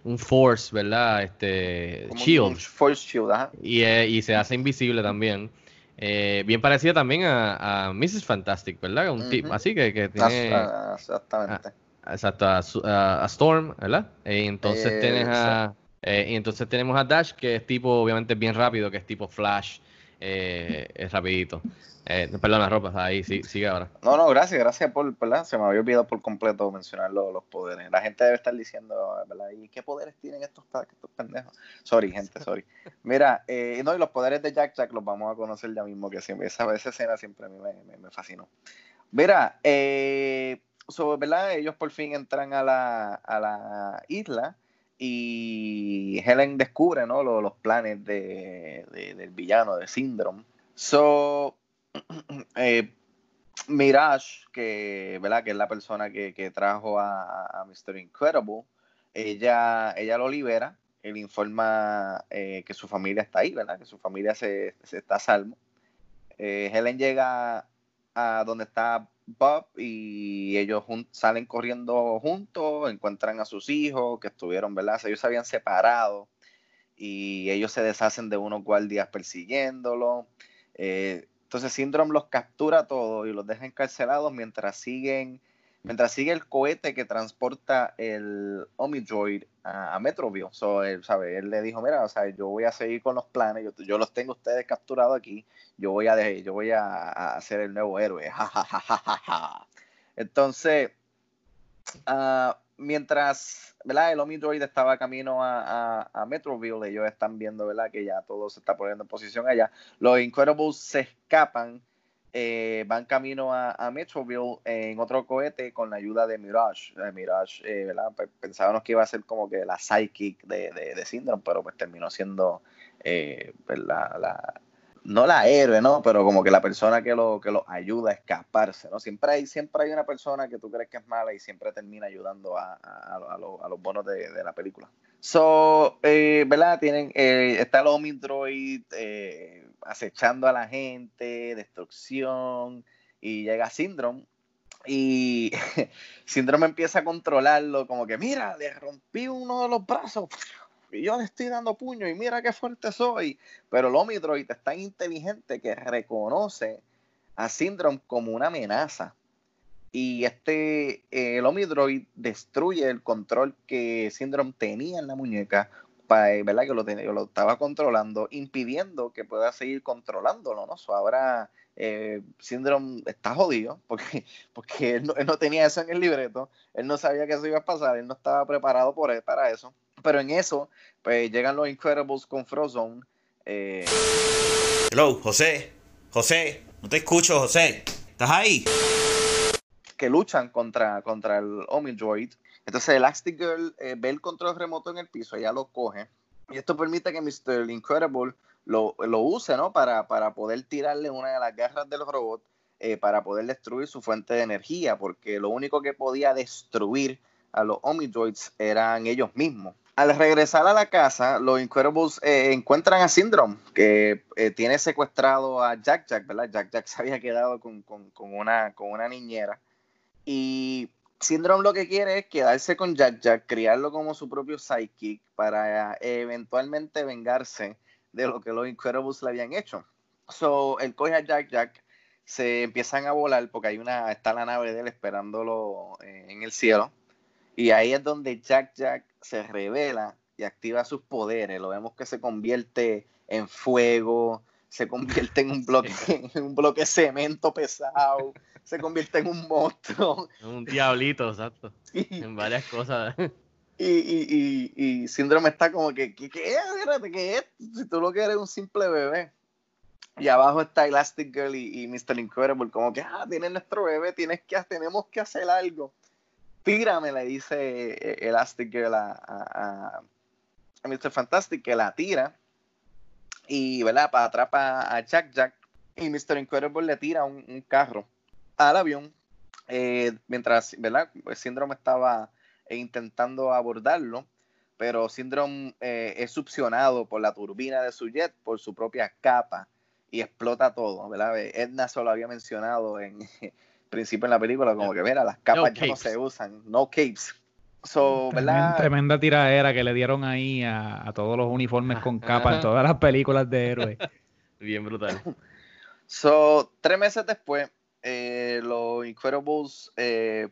un force, ¿verdad? Este, Como shield. un force shield ajá. Y, eh, y se hace invisible también. Eh, bien parecida también a, a Mrs. Fantastic, ¿verdad? Un tipo Ujú. así que, que tiene. Exactamente Exacto, a, su- a- a Storm, ¿verdad? Eh, entonces Eh, tienes a. y entonces tenemos a Dash, que es tipo, obviamente, bien rápido, que es tipo Flash. Eh, es rapidito. Eh, perdona, ropa, ahí sí, sigue ahora. no no gracias gracias por ¿verdad? se me había olvidado por completo mencionar lo- los poderes la gente debe estar diciendo ¿verdad? ¿y qué poderes tienen estos, estos pendejos? sorry gente sorry mira eh, no y los poderes de Jack Jack los vamos a conocer ya mismo que siempre esa, esa escena siempre a mí me, me- fascinó mira eh, so, ¿verdad? ellos por fin entran a la, a la isla y Helen descubre ¿no? Lo- los planes de, de- del villano de Syndrome so eh, Mirage, que, ¿verdad? que es la persona que, que trajo a, a Mr. Incredible, ella, ella lo libera, él informa eh, que su familia está ahí, ¿verdad? que su familia se, se está a salvo. Eh, Helen llega a donde está Bob y ellos salen corriendo juntos, encuentran a sus hijos que estuvieron, ¿verdad? Ellos se habían separado y ellos se deshacen de unos guardias persiguiéndolo. Eh, entonces Syndrome los captura a todos y los deja encarcelados mientras siguen, mientras sigue el cohete que transporta el Omidroid a, Metroville. So, él, ¿sabe? él le dijo, mira, o sea, yo voy a seguir con los planes, yo, los tengo ustedes capturados aquí, yo voy a, yo voy a, a ser el nuevo héroe. Entonces, ah, mientras el Omidroid estaba camino a, a, a, Metroville, ellos están viendo ¿verdad? que ya todo se está poniendo en posición allá. Los Incredibles se escapan, eh, van camino a, a, Metroville en otro cohete con la ayuda de Mirage. Eh, Mirage, eh, ¿verdad? pensábamos que iba a ser como que la psychic de, de, Syndrome, pero pues terminó siendo pues, la, la no la héroe, ¿no? Pero como que la persona que lo, que lo ayuda a escaparse, ¿no? Siempre hay, siempre hay una persona que tú crees que es mala y siempre termina ayudando a, los bonos de, la película. So, eh, ¿verdad? Tienen, eh, está el Omidroid eh, acechando a la gente, destrucción, y llega Syndrome. Y Syndrome empieza a controlarlo, como que, mira, le rompí uno de los brazos y yo le estoy dando puño y mira qué fuerte soy. Pero el Omidroid es tan inteligente que reconoce a Syndrome como una amenaza. Y este, eh, el Omidroid destruye el control que Syndrome tenía en la muñeca, ¿verdad? Que lo, tenía, lo estaba controlando, impidiendo que pueda seguir controlándolo, ¿no? So ahora eh, Syndrome está jodido, porque, porque él no, él no, tenía eso en el libreto, él no sabía que eso iba a pasar, él no estaba preparado por él, para eso. Pero en eso, pues llegan los Incredibles con Frozone. Eh... Hello, José. José, no te escucho, José. ¿Estás ahí? Que luchan contra, contra el Omidroid. Entonces Elastic Girl eh, ve el control remoto en el piso, ella lo coge. Y esto permite que Mr. Incredible lo, lo use, ¿no? Para, para poder tirarle una de las garras del robot eh, para poder destruir su fuente de energía, porque lo único que podía destruir a los Omidroids eran ellos mismos. Al regresar a la casa, los Incredibles eh, encuentran a Syndrome, que eh, tiene secuestrado a Jack Jack, ¿verdad? Jack Jack se había quedado con, con, con, una, con una niñera. Y Syndrome lo que quiere es quedarse con Jack Jack, criarlo como su propio sidekick para eventualmente vengarse de lo que los Incredibles le habían hecho. So, él coge a Jack Jack, se empiezan a volar porque hay una, está la nave de él esperándolo eh, en el cielo. Y ahí es donde Jack Jack se revela y activa sus poderes. Lo vemos que se convierte en fuego, se convierte en un bloque, en un bloque de cemento pesado, se convierte en un monstruo. Un diablito, exacto. Sí. En varias cosas. Y, y, y, y, Síndrome está como que, ¿qué, qué, Espérate, ¿qué es? Si tú lo que eres un simple bebé. Y abajo está Elastic Girl y, y Mr. Incredible, como que, ah, tienes nuestro bebé, tienes que, tenemos que hacer algo tírame, le dice Elastic Girl a, a, a, Mr. Fantastic, que la tira y, ¿verdad? Para atrapa a Jack Jack y Mr. Incredible le tira un, un carro al avión eh, mientras, ¿verdad? Pues Síndrome estaba intentando abordarlo, pero Síndrome eh, es succionado por la turbina de su jet, por su propia capa y explota todo, ¿verdad? Edna solo había mencionado en principio en la película, como que mira, las capas no ya no se usan, no capes. So, tremenda, tremenda tiradera que le dieron ahí a, a todos los uniformes con capa en todas las películas de héroes. Bien brutal. So, tres meses después, eh, los Incredibles eh,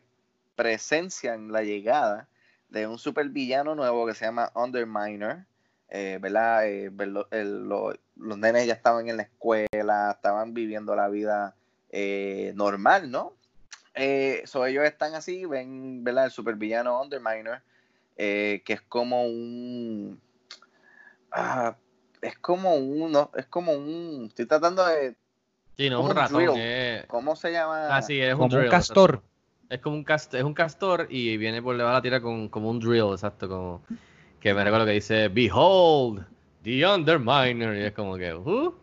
presencian la llegada de un supervillano nuevo que se llama Underminer. Eh, ¿verdad? Eh, los nenes ya estaban en la escuela, estaban viviendo la vida normal, ¿no? So ellos están así, ven, ¿verdad? El supervillano Underminer, que es como un... Ah, es como uno, es como un... Estoy tratando de... Sí, no, un, un ratón. Eh... ¿Cómo se llama? Ah, sí, es como un, drill, un castor. Es como un, cast, es un castor y viene por debajo de la tierra con, como un drill, exacto, como... Que me recuerdo que dice, Behold, the Underminer, y es como que... Uh,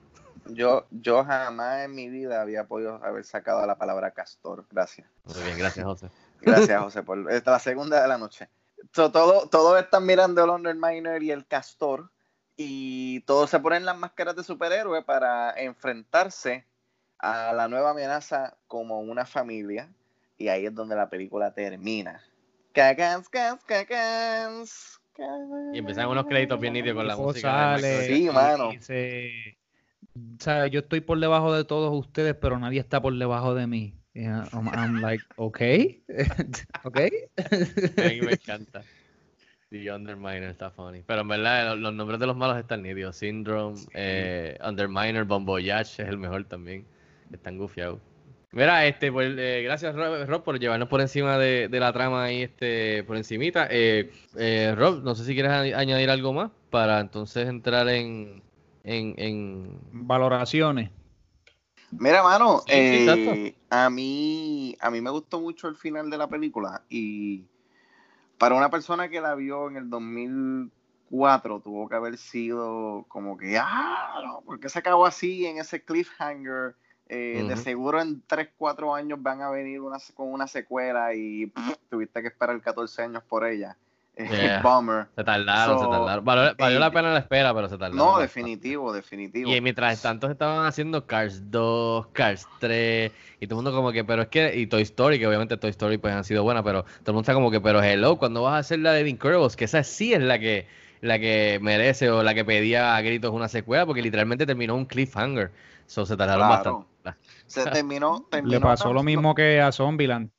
yo, yo jamás en mi vida había podido haber sacado la palabra castor. Gracias. Muy bien, gracias, José. Gracias, José, por esta la segunda de la noche. So, todo, todos están mirando el Underminer y el castor y todos se ponen las máscaras de superhéroe para enfrentarse a la nueva amenaza como una familia y ahí es donde la película termina. Cagans, cagans, cagans, y empiezan unos créditos bien nítidos con la música. Sale, sí, mano. Se, o sea, yo estoy por debajo de todos ustedes, pero nadie está por debajo de mí. Yeah, I'm, I'm, like, ok, ok. A mí me encanta. The Underminer está funny. Pero en verdad, los, los nombres de los malos están nítidos. Syndrome, sí. eh, Underminer, Bon Voyage es el mejor también. Están gufiados. Mira, este, pues, eh, gracias Rob, Rob, por llevarnos por encima de, de la trama ahí, este, por encimita. Eh, eh, Rob, no sé si quieres añ- añadir algo más para entonces entrar en, en, en... Valoraciones. Mira, mano, Sí, eh, a mí a mí me gustó mucho el final de la película y para una persona que la vio en el 2004 tuvo que haber sido como que, ah, no, ¿por qué se acabó así en ese cliffhanger? Eh, De seguro en 3, 4 años van a venir una, con una secuela y pff, tuviste que esperar 14 años por ella. Eh, Yeah. Bummer. Se tardaron, se So, tardaron. Valió, valió eh, la pena la espera, pero se tardaron. No, definitivo, definitivo. Y mientras tanto se estaban haciendo Cars 2, Cars 3, y todo el mundo como que, pero es que, y Toy Story, que obviamente Toy Story pues han sido buenas, pero todo el mundo está como que, pero hello, cuando vas a hacer la de Incredibles? Que esa sí es la que, la que merece o la que pedía a gritos una secuela, porque literalmente terminó un cliffhanger. So, se tardaron Claro. bastante. Se terminó, terminó Le pasó tan- lo mismo que a Zombieland.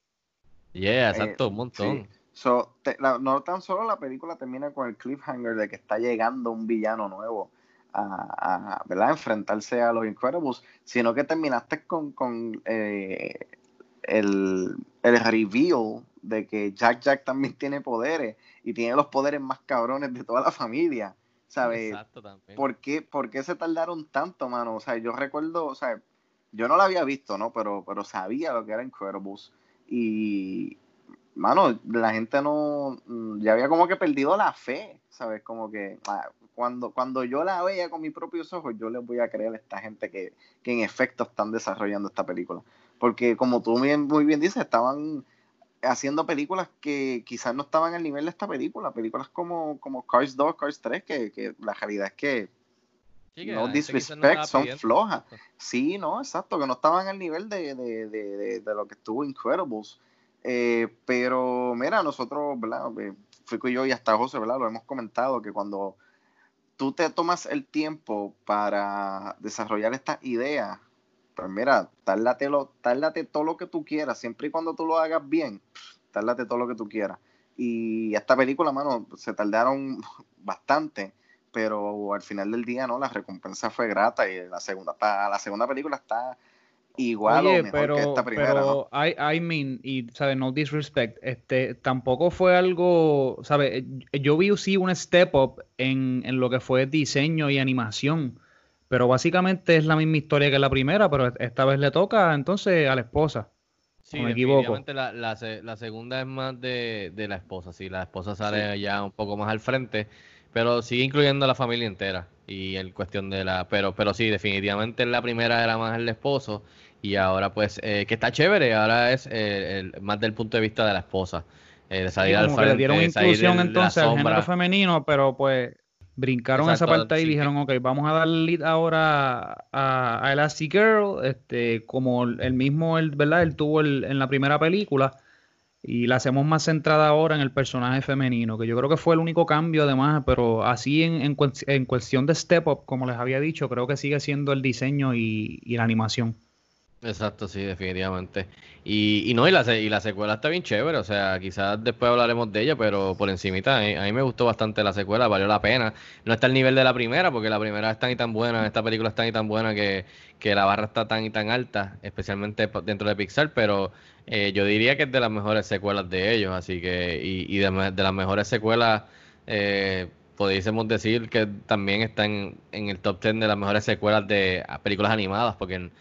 Yeah, Eh, exacto, un montón. sí. So, te- la- no tan solo la película termina con el cliffhanger de que está llegando un villano nuevo a, a, ¿verdad? enfrentarse a los Incredibles, sino que terminaste con, con eh, el, el reveal de que Jack Jack también tiene poderes y tiene los poderes más cabrones de toda la familia. ¿Sabes? Exacto, también. ¿Por qué, por qué se tardaron tanto, mano? O sea, yo recuerdo, o sea, yo no la había visto, ¿no? Pero, pero sabía lo que era Incredibles. Y, mano, la gente no, mm, ya había como que perdido la fe, ¿sabes? Como que ah, cuando, cuando yo la vea con mis propios ojos, yo les voy a creer a esta gente que, que en efecto están desarrollando esta película. Porque como tú bien, muy bien dices, estaban haciendo películas que quizás no estaban al nivel de esta película, películas como, como Cars 2, Cars 3, que, que la realidad es que Sí, que no disrespect, son flojas. Sí, no, exacto, que no estaban al nivel de, de, de, de, de lo que estuvo Incredibles. Eh, pero mira, nosotros, ¿verdad? Eh, Fico y yo y hasta José, ¿verdad? Lo hemos comentado que cuando tú te tomas el tiempo para desarrollar estas ideas, pues mira, tárdate, lo, tárdate todo lo que tú quieras, siempre y cuando tú lo hagas bien, tárdate todo lo que tú quieras. Y esta película, mano, se tardaron bastante, pero al final del día, ¿no? La recompensa fue grata y la segunda, está- la segunda película está igual Oye, o mejor pero, que esta primera, pero ¿no? I, I mean, y, ¿sabes? No disrespect, este, tampoco fue algo, ¿sabes? Yo vi sí un step up en, en lo que fue diseño y animación, pero básicamente es la misma historia que la primera, pero esta vez le toca entonces a la esposa. Sí, me equivoco. la, la, se- la segunda es más de, de la esposa, sí, la esposa sale ya un poco más al frente, pero sigue incluyendo a la familia entera y el cuestión de la, pero, pero sí, definitivamente la primera era más el esposo y ahora pues, eh, que está chévere, ahora es eh, el- más del punto de vista de la esposa, eh, de salir al que le frente, dieron inclusión entonces al género femenino, pero pues brincaron esa parte ahí y dijeron, ok, vamos a darle lead ahora a, a Elastigirl, este, como el mismo, el, ¿verdad? Él tuvo el- en la primera película y la hacemos más centrada ahora en el personaje femenino, que yo creo que fue el único cambio además, pero así en, en, cues- en cuestión de step up, como les había dicho, creo que sigue siendo el diseño y, y la animación. Exacto, sí, definitivamente. Y, y no, y la, y la secuela está bien chévere, o sea, quizás después hablaremos de ella, pero por encimita, a mí, a mí me gustó bastante la secuela, valió la pena. No está al nivel de la primera, porque la primera es tan y tan buena, esta película es tan y tan buena que, que la barra está tan y tan alta, especialmente dentro de Pixar, pero eh, yo diría que es de las mejores secuelas de ellos, así que, y, y de, las mejores secuelas, eh, pudiésemos decir que también está en, en el top 10 de las mejores secuelas de ah, películas animadas, porque en-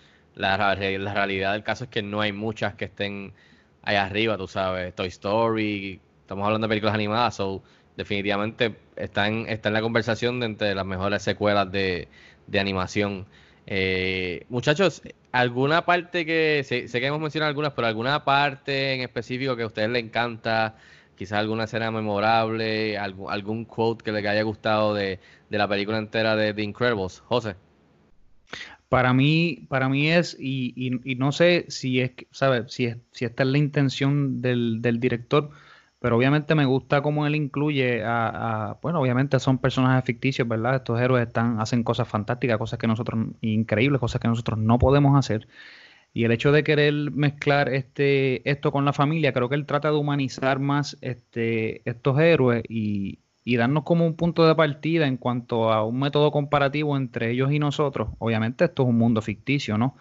la, realidad del caso es que no hay muchas que estén ahí arriba, tú sabes. Toy Story, estamos hablando de películas animadas, so definitivamente está en, está en la conversación de entre las mejores secuelas de, de animación. Eh, muchachos, ¿alguna parte que, sé, sé que hemos mencionado algunas, pero alguna parte en específico que a ustedes les encanta? Quizás alguna escena memorable, algún, algún quote que les haya gustado de, de la película entera de The Incredibles. José. Para mí, para mí es, y, y- y no sé si es, ¿sabes? Si, es, esta es la intención del, del director, pero obviamente me gusta cómo él incluye a, a- bueno, obviamente son personajes ficticios, ¿verdad? Estos héroes están, hacen cosas fantásticas, cosas que nosotros, increíbles, cosas que nosotros no podemos hacer. Y el hecho de querer mezclar este, esto con la familia, creo que él trata de humanizar más este, estos héroes y, y darnos como un punto de partida en cuanto a un método comparativo entre ellos y nosotros. Obviamente esto es un mundo ficticio, ¿no?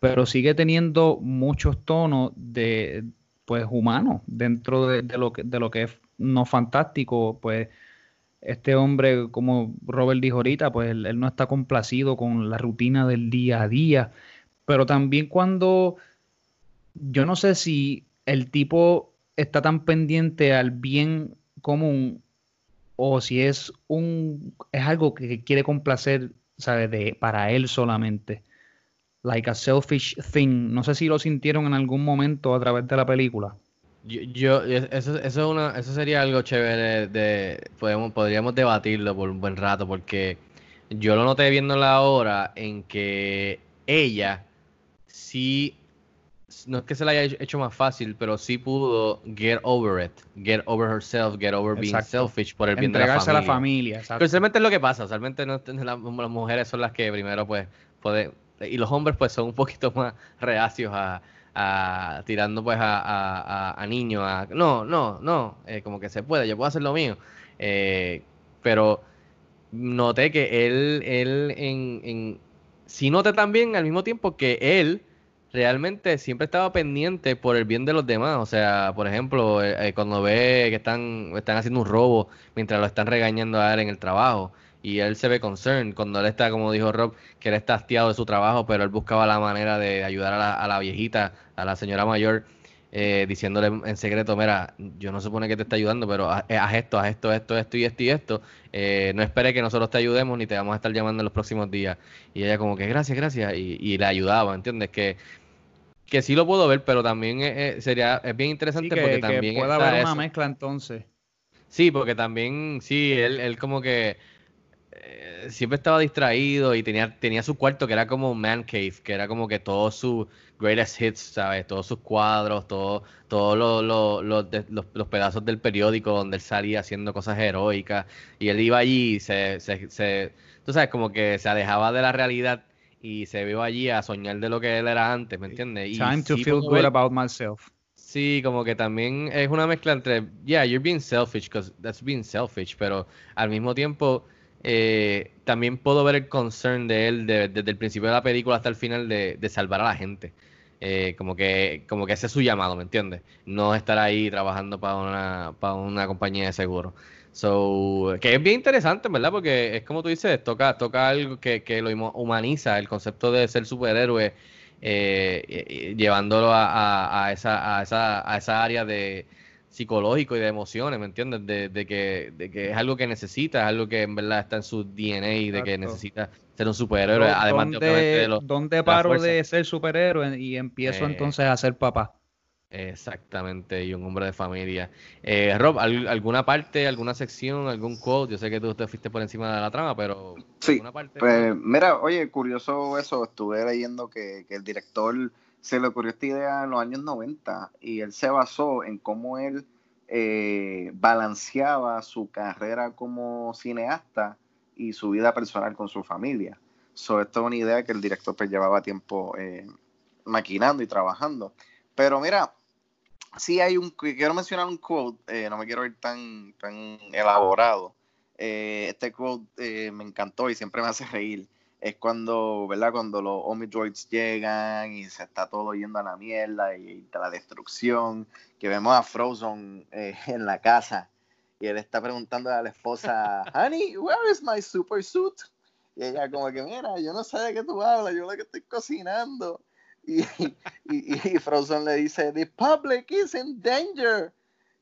pero sigue teniendo muchos tonos de, pues, humanos dentro de, lo, que, de lo que es no fantástico, pues este hombre, como Robert dijo ahorita, pues él, no está complacido con la rutina del día a día, pero también cuando yo no sé si el tipo está tan pendiente al bien común o si es un es algo que quiere complacer, ¿sabes? De, para él solamente. Like a selfish thing. No sé si lo sintieron en algún momento a través de la película. Yo, yo eso, eso, es una, eso sería algo chévere de, podemos, podríamos debatirlo por un buen rato porque yo lo noté viendo la hora en que ella sí no es que se la haya hecho más fácil, pero sí pudo get over it, get over herself, get over being selfish por el bien de la familia. a la familia. Exacto. es lo que pasa, usualmente no, las, mujeres son las que primero pues pueden, y los hombres pues son un poquito más reacios a, a tirando pues a, a, a, niños, a no, no, no, eh, como que se puede, yo puedo hacer lo mío, eh, pero noté que él, él en, en, sí noté también al mismo tiempo que él realmente siempre estaba pendiente por el bien de los demás. O sea, por ejemplo, eh, eh, cuando ve que están, están haciendo un robo mientras lo están regañando a él en el trabajo. Y él se ve concerned cuando él está, como dijo Rob, que él está de su trabajo, pero él buscaba la manera de ayudar a la, a la viejita, a la señora mayor, eh, diciéndole en secreto, mira, yo no supone que te está ayudando, pero haz, esto, haz esto, esto, esto y esto y esto. no espere que nosotros te ayudemos ni te vamos a estar llamando en los próximos días. Y ella como que gracias, gracias, y, y le ayudaba, ¿entiendes? Que que sí lo puedo ver, pero también eh, eh, sería es bien interesante porque también puede haber una mezcla entonces. Sí, porque también sí, él, él como que eh, siempre estaba distraído y tenía tenía su cuarto que era como man cave, que era como que todos sus greatest hits, ¿sabes? Todos sus cuadros, todos todo lo, lo, los, los, pedazos del periódico donde él salía haciendo cosas heroicas y él iba allí y se, se, se tú sabes, como que se alejaba de la realidad y se vio allí a soñar de lo que él era antes, ¿me entiendes? Time to feel good about myself. Sí, como que también es una mezcla entre, yeah, you're being selfish, because that's being selfish, pero al mismo tiempo eh, también puedo ver el concern de él desde el principio de la película hasta el final de, de salvar a la gente. Eh, como que como que ese es su llamado, ¿me entiendes? No estar ahí trabajando para una, para una compañía de seguro. So, que es bien interesante, ¿verdad? Porque es como tú dices, toca, toca algo que, que lo humaniza, el concepto de ser superhéroe, eh, llevándolo a, a, esa, a, esa, a esa área de psicológico y de emociones, ¿me entiendes? De, de, que, de que es algo que necesita, es algo que en verdad está en su DNA y de que necesita ser un superhéroe, además de, de, lo, ¿Dónde paro de ser superhéroe y empiezo eh, entonces a ser papá? Exactamente, y un hombre de familia. Eh, Rob, ¿alguna parte, alguna sección, algún quote? Yo sé que tú te fuiste por encima de la trama, pero sí, ¿alguna parte? Pues mira, oye, curioso eso, estuve leyendo que, el director se le ocurrió esta idea en los años 90 y él se basó en cómo él eh, balanceaba su carrera como cineasta y su vida personal con su familia. So, esto es una idea que el director pues, llevaba tiempo eh, maquinando y trabajando. Pero mira, sí hay un, quiero mencionar un quote, eh, no me quiero ir tan, tan elaborado. Eh, este quote eh, me encantó y siempre me hace reír. Es cuando, ¿verdad? Cuando los Omidroids llegan y se está todo yendo a la mierda y, la destrucción, que vemos a Frozen en la casa y él está preguntando a la esposa, Honey, where is my super suit? Y ella como que, mira, yo no sé de qué tú hablas, yo lo que estoy cocinando. Y, y, Frozen le dice, The public is in danger.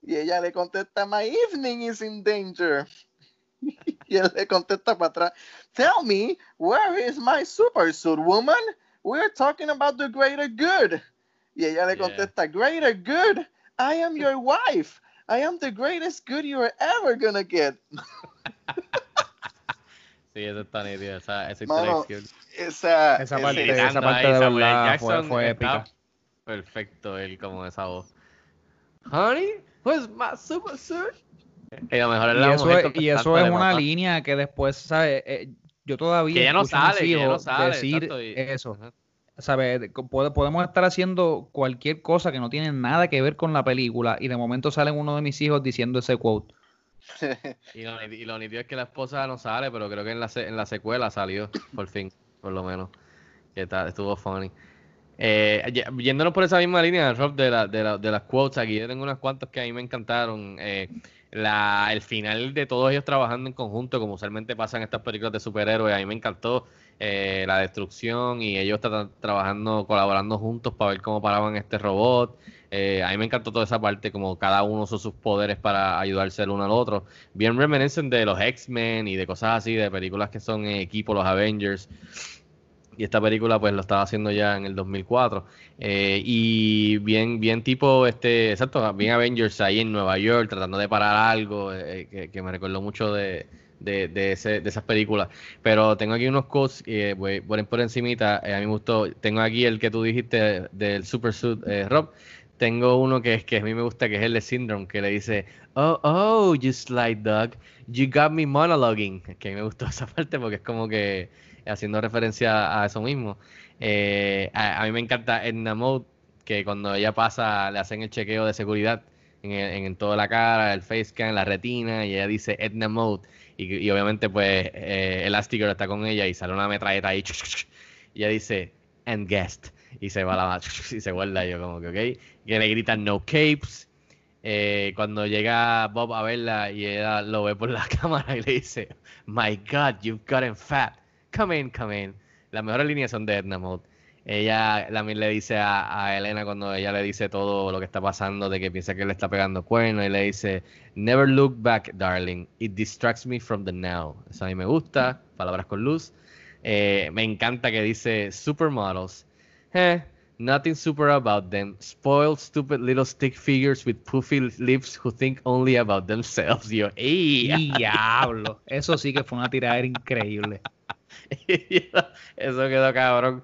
Y ella le contesta, My evening is in danger. Y él le contesta para atrás, Tell me, where is my super suit, woman? We're talking about the greater good. Y ella le contesta, Greater good? I am your wife. I am the greatest good you're ever gonna get. Sí, eso está nítido, esa, esa Mano, esa, esa, parte, esa parte de verdad fue, fue épica. Perfecto, él como esa voz. Honey, where's my super suit? Y, lo mejor es y eso, es, y eso es una línea que después, ¿sabes? Eh, yo todavía que ya no sale, que ya no sale, decir exacto, y, eso. ¿Sabes? Podemos estar haciendo cualquier cosa que no tiene nada que ver con la película y de momento salen uno de mis hijos diciendo ese quote. y, lo, y lo nítido es que la esposa no sale, pero creo que en la, en la secuela salió, por fin, por lo menos. Que está, estuvo funny. Eh, yéndonos por esa misma línea, Rob, de, la, de, la- de las quotes, aquí yo tengo unas cuantas que a mí me encantaron. Eh, la, el final de todos ellos trabajando en conjunto, como usualmente pasa en estas películas de superhéroes, a mí me encantó eh, la destrucción y ellos tra- trabajando, colaborando juntos para ver cómo paraban este robot. Eh, a mí me encantó toda esa parte, como cada uno usó sus poderes para ayudarse el uno al otro. Bien reminiscent de los X-Men y de cosas así, de películas que son equipo, los Avengers. Y esta película pues lo estaba haciendo ya en el 2004. Eh, y bien, bien tipo, este, exacto, bien Avengers ahí en Nueva York tratando de parar algo eh, que, que me recordó mucho de, de, de, ese- de esas películas. Pero tengo aquí unos quotes que voy, voy por encimita. eh, a mí me gustó. Tengo aquí el que tú dijiste del Super Suit, eh, Rob. Tengo uno que es que a mí me gusta, que es el de Syndrome, que le dice, oh, oh, you slide dog, you got me monologuing. Que a mí me gustó esa parte porque es como que haciendo referencia a eso mismo. Eh, a, mí me encanta Edna Mode, que cuando ella pasa le hacen el chequeo de seguridad en, en, en toda la cara, el face scan, la retina, y ella dice Edna Mode. Y, y obviamente pues eh, Elastigirl está con ella y sale una metralleta ahí. Y ella dice, and guest. Y se va la y se guarda yo como que, ok. Que le gritan no capes. Eh, cuando llega Bob a verla y ella lo ve por la cámara y le dice, My God, you've gotten fat. Come in, come in. Las mejores líneas son de Edna Mode. Ella también le dice a, a Elena cuando ella le dice todo lo que está pasando, de que piensa que le está pegando cuerno, y le dice, Never look back, darling. It distracts me from the now. Eso a mí me gusta. Palabras con luz. Eh, me encanta que dice supermodels. Eh, nothing super about them. Spoiled, stupid little stick figures with poofy lips who think only about themselves. Y Yo, ¡ey! Diablo. Eso sí que fue una tiradera increíble. Eso quedó cabrón.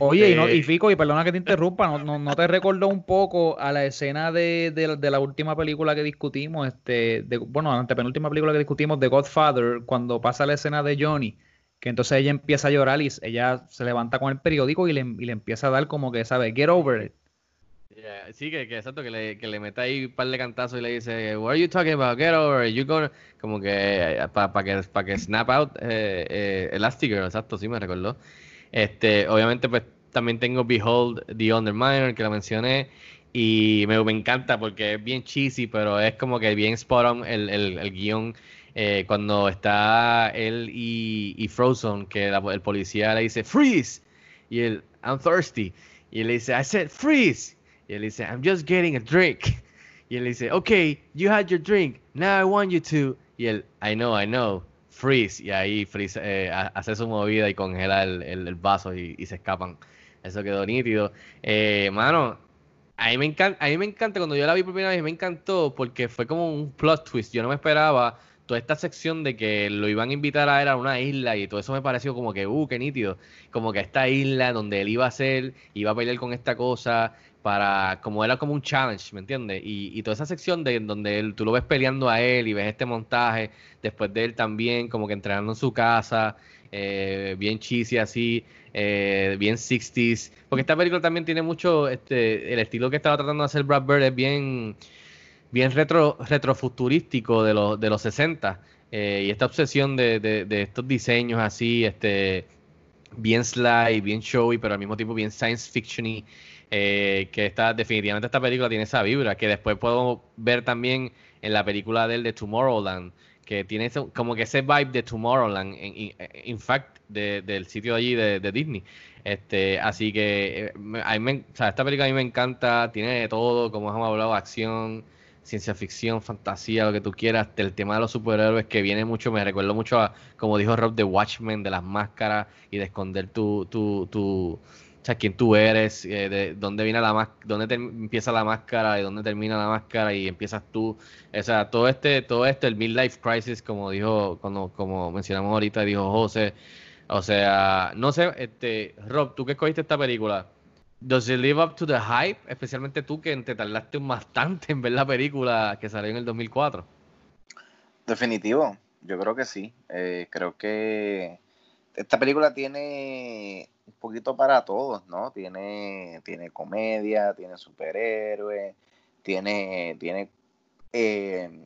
Oye, y, no- Este, y Fico, y perdona que te interrumpa, ¿no, no, no te recordó un poco a la escena de, de de la última película que discutimos, este, de, bueno, la antepenúltima película que discutimos, de Godfather, cuando pasa la escena de Johnny, que entonces ella empieza a llorar y ella se levanta con el periódico y le, y le empieza a dar como que, ¿sabes? Get over it. Yeah, sí, que, que exacto, que le, que le meta ahí un par de cantazos y le dice, What are you talking about? Get over it. You gonna... Como que para que, pa que snap out eh, eh, Elastigirl, exacto, sí me recordó. Este, obviamente, pues también tengo Behold the Underminer, que lo mencioné. Y me, encanta porque es bien cheesy, pero es como que bien spot on el, el, el guion. eh, cuando está él y, Frozen, que la- el policía le dice, Freeze. Y él, I'm thirsty. Y él le dice, I said freeze. Y él dice, I'm just getting a drink. Y él dice, okay, you had your drink. Now I want you to. Y él, I know, I know. Freeze. Y ahí freeze, eh, ha- hace su movida y congela el, el- vaso y, y se escapan. Eso quedó nítido. Eh, mano, a mí, me encanta, a me encanta, cuando yo la vi por primera vez, me encantó porque fue como un plot twist. Yo no me esperaba toda esta sección de que lo iban a invitar a él a una isla y todo eso me pareció como que, uh, qué nítido. Como que esta isla donde él iba a ser, iba a pelear con esta cosa para, como era como un challenge, ¿me entiendes? Y, y toda esa sección de donde él, tú lo ves peleando a él y ves este montaje, después de él también como que entrenando en su casa, eh, bien cheesy así, eh, bien 60s, porque esta película también tiene mucho, este, el estilo que estaba tratando de hacer Brad Bird es bien, bien retro, retrofuturístico de los, de los 60, eh, y esta obsesión de, de, de estos diseños así, este, bien sly, bien showy, pero al mismo tiempo bien science fiction eh, que está, definitivamente esta película tiene esa vibra, que después podemos ver también en la película del de Tomorrowland, que tiene ese- como que ese vibe de Tomorrowland, in, in fact, de- del sitio allí de, Disney. Este, así que eh, a mí me- esta película a mí me encanta, tiene de todo, como hemos hablado, acción, ciencia ficción, fantasía, lo que tú quieras, el tema de los superhéroes que viene mucho, me recuerdo mucho a, como dijo Rob, de Watchmen, de las máscaras y de esconder tu, tu, tu, sea, quién tú eres, eh, de dónde viene la dónde empieza la máscara y dónde termina la máscara y empiezas tú, o sea, todo este, todo esto, el midlife crisis, como dijo, como, como mencionamos ahorita, dijo José, o sea, no sé, este, Rob, tú que escogiste esta película, ¿Does it live up to the hype? Especialmente tú que te tardaste bastante en ver la película que salió en el 2004. Definitivo, yo creo que sí. Eh, creo que esta película tiene un poquito para todos, ¿no? Tiene, tiene comedia, tiene superhéroe, tiene, tiene eh,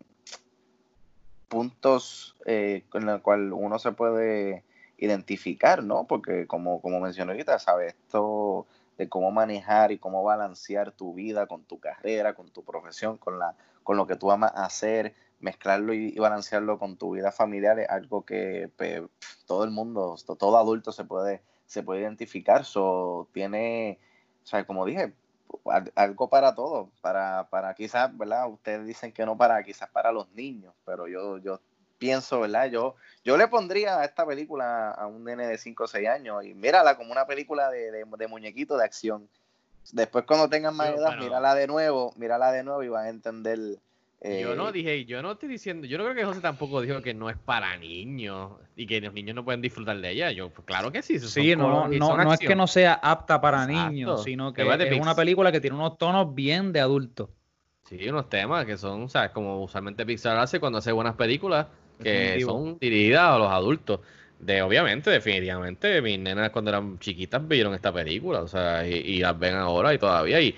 puntos eh, con los cuales uno se puede identificar, ¿no? Porque como, como mencioné ahorita, ¿sabes? Esto de cómo manejar y cómo balancear tu vida con tu carrera, con tu profesión, con, la, con lo que tú amas hacer, mezclarlo y, balancearlo con tu vida familiar es algo que pe, todo el mundo, todo adulto se puede, se puede identificar. So, tiene, o sea, como dije, al- algo para todo, para, para quizás, ¿verdad? Ustedes dicen que no para, quizás para los niños, pero yo, yo pienso, ¿verdad? Yo, yo le pondría a esta película a un nene de 5 o 6 años y mírala como una película de, de, de muñequito de acción. Después cuando tengan más edad, bueno. mírala de nuevo, mírala de nuevo y van a entender. Eh, Yo no dije, yo no estoy diciendo, yo no creo que José tampoco dijo que no es para niños y que los niños no pueden disfrutar de ella. Yo, pues, claro que sí. Sí, no, no, no es que no sea apta para Exacto. niños, sino que es Pix. una película que tiene unos tonos bien de adulto. Sí, unos temas que son, o sea, como usualmente Pixar hace cuando hace buenas películas que Definitivo. son dirigidas a los adultos. De, obviamente, definitivamente, mis nenas cuando eran chiquitas vieron esta película, o sea, y, y las ven ahora y todavía, y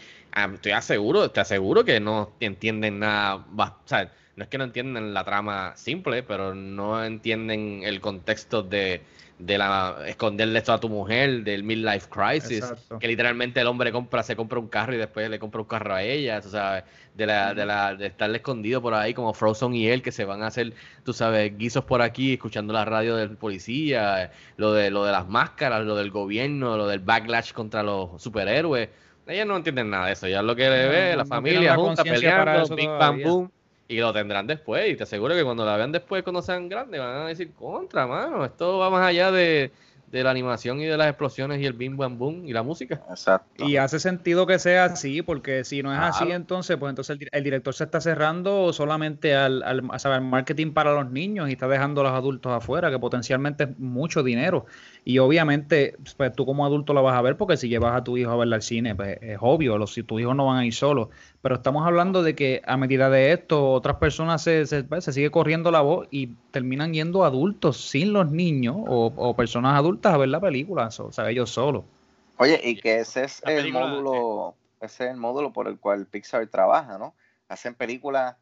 estoy aseguro, te aseguro que no entienden nada, bas- o sea, no es que no entienden la trama simple, pero no entienden el contexto de, de la esconderle esto a tu mujer, del midlife crisis, Exacto. que literalmente el hombre compra, se compra un carro y después le compra un carro a ella, sea, de la, de la, de estarle escondido por ahí como Frozen y él, que se van a hacer, tú sabes, guisos por aquí, escuchando la radio del policía, lo de lo de las máscaras, lo del gobierno, lo del backlash contra los superhéroes. Ellas no entienden nada de eso, ya lo que le ve, no- la familia junta peleando, big bam boom, y lo tendrán después, y te aseguro que cuando la vean después, cuando sean grandes, van a decir, contra, mano, esto va más allá de, de la animación y de las explosiones y el bim bam boom y la música. Exacto. Y hace sentido que sea así, porque si no es así, entonces, pues entonces el, el director se está cerrando solamente al, al, a saber, marketing para los niños y está dejando a los adultos afuera, que potencialmente es mucho dinero. Y obviamente, pues tú como adulto la vas a ver, porque si llevas a tu hijo a verla al cine, pues es obvio, los, si tus hijos no van a ir solos. Pero estamos hablando de que a medida de esto, otras personas se, se, pues, se sigue corriendo la voz y terminan yendo adultos sin los niños o, o personas adultas a ver la película, o sea, ellos solos. Oye, y que ese es La el película, módulo, ese es el módulo por el cual Pixar trabaja, ¿no? Hacen películas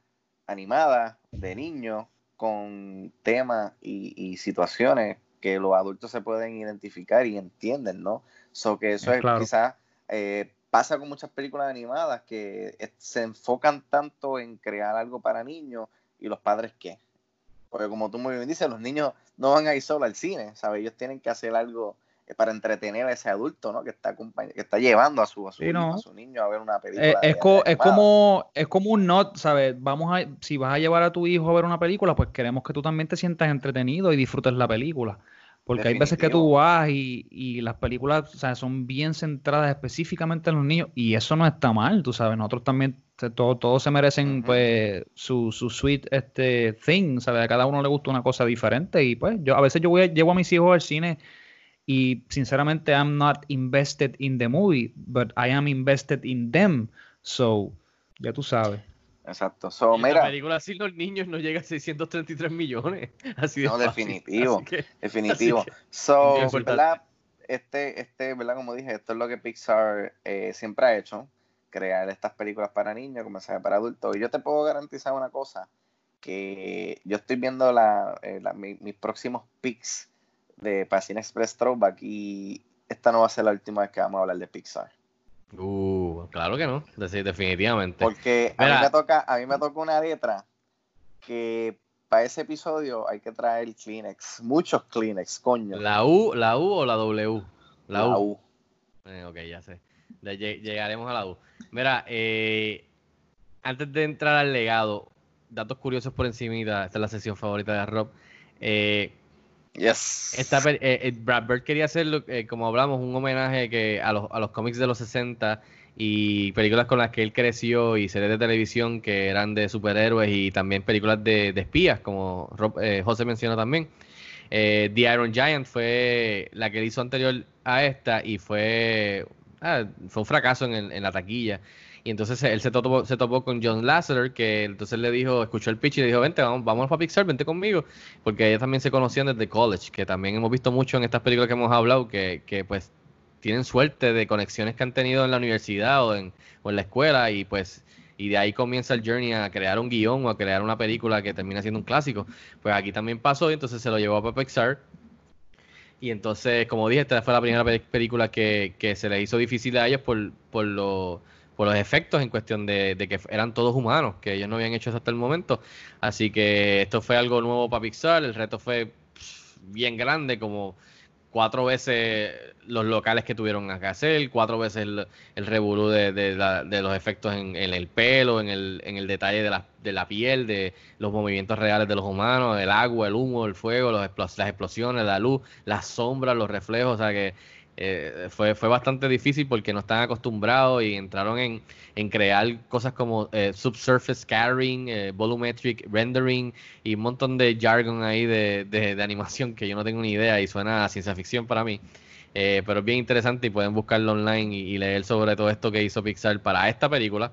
animadas de niños con temas y, y situaciones que los adultos se pueden identificar y entienden, ¿no? So que eso Eh, es claro. quizás eh, pasa con muchas películas animadas que eh, se enfocan tanto en crear algo para niños y los padres qué. Porque como tú muy bien dices, los niños no van a ir solo al cine, ¿sabes? Ellos tienen que hacer algo eh, para entretener a ese adulto, ¿no? Que está, que está llevando a su, a su, Sí, hijo, no. a su niño a ver una película. Eh, es, co- es como es como un not, ¿sabes? Vamos a si vas a llevar a tu hijo a ver una película, pues queremos que tú también te sientas entretenido y disfrutes la película. Porque hay veces que tú vas y, y las películas, o sea, son bien centradas específicamente en los niños y eso no está mal, tú sabes. Nosotros también todo- todos se merecen pues su, su sweet este thing, ¿sabes? A cada uno le gusta una cosa diferente y pues yo a veces yo voy a- llevo a mis hijos al cine y sinceramente I'm not invested in the movie, but I am invested in them. So, ya tú sabes. Exacto. So, mira, película sin los niños no llega a 633 millones. Así de No, fácil. definitivo. Así que- definitivo. así que- So. ¿verdad? Este, este, ¿verdad? Como dije, esto es lo que Pixar eh, siempre ha hecho, crear estas películas para niños, como mensajes para adultos. Y yo te puedo garantizar una cosa, que yo estoy viendo la, eh, la- mi- mis próximos picks de Pacine Express Throwback y esta no va a ser la última vez que vamos a hablar de Pixar. Uh, claro que no, de- definitivamente. Porque a mí, me toca, a mí me toca una letra que para ese episodio hay que traer Kleenex, muchos Kleenex, coño. ¿La U, la U o la W? La, La U. U. Eh, ok, ya sé. Llegaremos a la U. Mira, eh, antes de entrar al legado, datos curiosos por encimita, esta es la sesión favorita de Rob. Eh, Yes. esta, Brad Bird quería hacer, lo- eh, como hablamos, un homenaje que a, los, a los cómics de los 60 y películas con las que él creció y series de televisión que eran de superhéroes y también películas de, espías, como Rob- eh, José mencionó también. Eh, The Iron Giant fue la que él hizo anterior a esta y fue, ah, fue un fracaso en, en la taquilla. Y entonces él se topó, se topó con John Lasseter, que entonces le dijo, escuchó el pitch y le dijo, vente, vamos, vámonos para Pixar, vente conmigo. Porque ellos también se conocían desde college, que también hemos visto mucho en estas películas que hemos hablado, que, que pues tienen suerte de conexiones que han tenido en la universidad o en, o en la escuela y pues y de ahí comienza el journey a crear un guion o a crear una película que termina siendo un clásico. Pues aquí también pasó y entonces se lo llevó a Pixar Y entonces, como dije, esta fue la primera pe- película que, que se le hizo difícil a ellos por, por, lo- por los efectos en cuestión de, de que eran todos humanos, que ellos no habían hecho eso hasta el momento. Así que esto fue algo nuevo para Pixar. El reto fue bien grande, como cuatro veces los locales que tuvieron que hacer, cuatro veces el, el revolú de, de los efectos en, en el pelo, en el, en el detalle de la, de la piel, de los movimientos reales de los humanos, el agua, el humo, el fuego, las explosiones, la luz, las sombras, los reflejos, o sea que eh, fue, fue bastante difícil porque no están acostumbrados y entraron en, en crear cosas como eh, subsurface scattering, eh, volumetric rendering y un montón de jargon ahí de, de- animación que yo no tengo ni idea y suena a ciencia ficción para mí. Eh, pero es bien interesante y pueden buscarlo online y, leer sobre todo esto que hizo Pixar para esta película.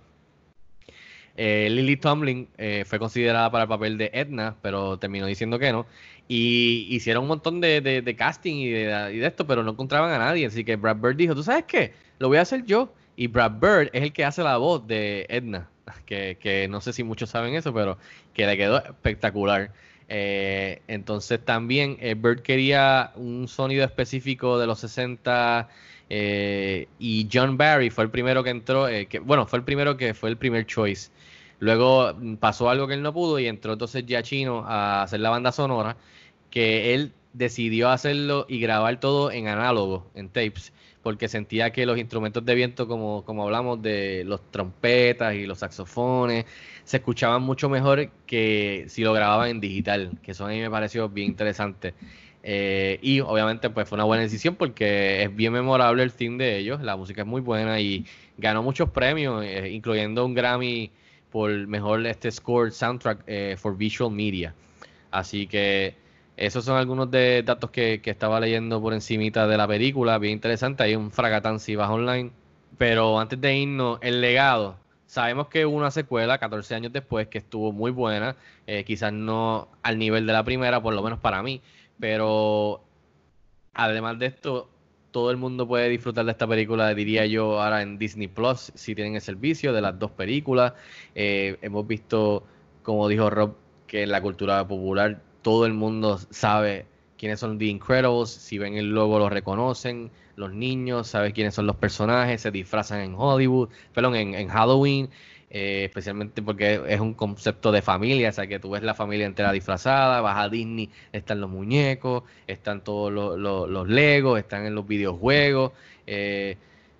Eh, Lily Tomlin fue considerada para el papel de Edna, pero terminó diciendo que no. Y hicieron un montón de, de- casting y de, y de esto, pero no encontraban a nadie. Así que Brad Bird dijo, ¿tú sabes qué? Lo voy a hacer yo. Y Brad Bird es el que hace la voz de Edna, que, que no sé si muchos saben eso, pero que le quedó espectacular. Eh, entonces también eh, Bird quería un sonido específico de los 60 eh, y John Barry fue el primero que entró, eh, que, bueno, fue el primero que fue el primer choice. Luego mm, pasó algo que él no pudo y entró entonces Giacchino a hacer la banda sonora, que él decidió hacerlo y grabar todo en análogo, en tapes, porque sentía que los instrumentos de viento, como, como hablamos de los trompetas y los saxofones, se escuchaban mucho mejor que si lo grababan en digital, que eso a mí me pareció bien interesante. Eh, y obviamente pues fue una buena decisión porque es bien memorable el theme de ellos, la música es muy buena y ganó muchos premios, eh, incluyendo un Grammy por mejor este score soundtrack eh, for visual media. Así que esos son algunos de datos que, que estaba leyendo por encimita de la película, bien interesante, hay un fragatán si vas online. Pero antes de irnos, el legado. Sabemos que hubo una secuela 14 años después que estuvo muy buena, eh, quizás no al nivel de la primera, por lo menos para mí, pero además de esto, todo el mundo puede disfrutar de esta película, diría yo, ahora en Disney Plus, si tienen el servicio de las dos películas. Eh, hemos visto, como dijo Rob, que en la cultura popular todo el mundo sabe quiénes son The Incredibles, si ven el logo lo reconocen, los niños saben quiénes son los personajes, se disfrazan en Hollywood, perdón, en, en Halloween, eh, especialmente porque es un concepto de familia, o sea que tú ves la familia entera disfrazada, vas a Disney, están los muñecos, están todos los, los, los Legos, están en los videojuegos, eh,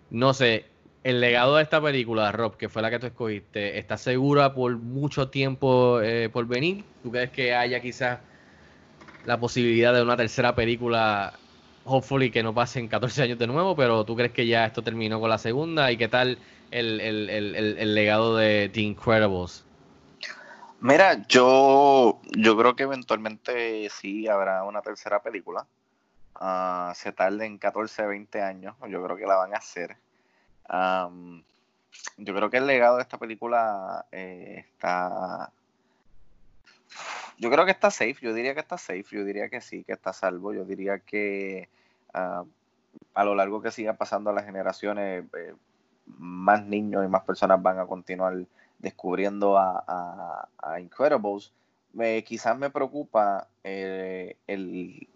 no sé, el legado de esta película, Rob, que fue la que tú escogiste, ¿estás segura por mucho tiempo eh, por venir? ¿Tú crees que haya quizás la posibilidad de una tercera película, hopefully que no pasen 14 años de nuevo, pero tú crees que ya esto terminó con la segunda? ¿Y qué tal el, el, el, el, legado de The Incredibles? Mira, yo, yo creo que eventualmente sí habrá una tercera película. Ah, se tarden 14, 20 años, yo creo que la van a hacer. Yo creo que el legado de esta película eh, está. Yo creo que está safe, yo diría que está safe, yo diría que sí, que está a salvo, yo diría que ah, a lo largo que sigan pasando las generaciones, eh, más niños y más personas van a continuar descubriendo a, a- a Incredibles. Quizás me preocupa eh, el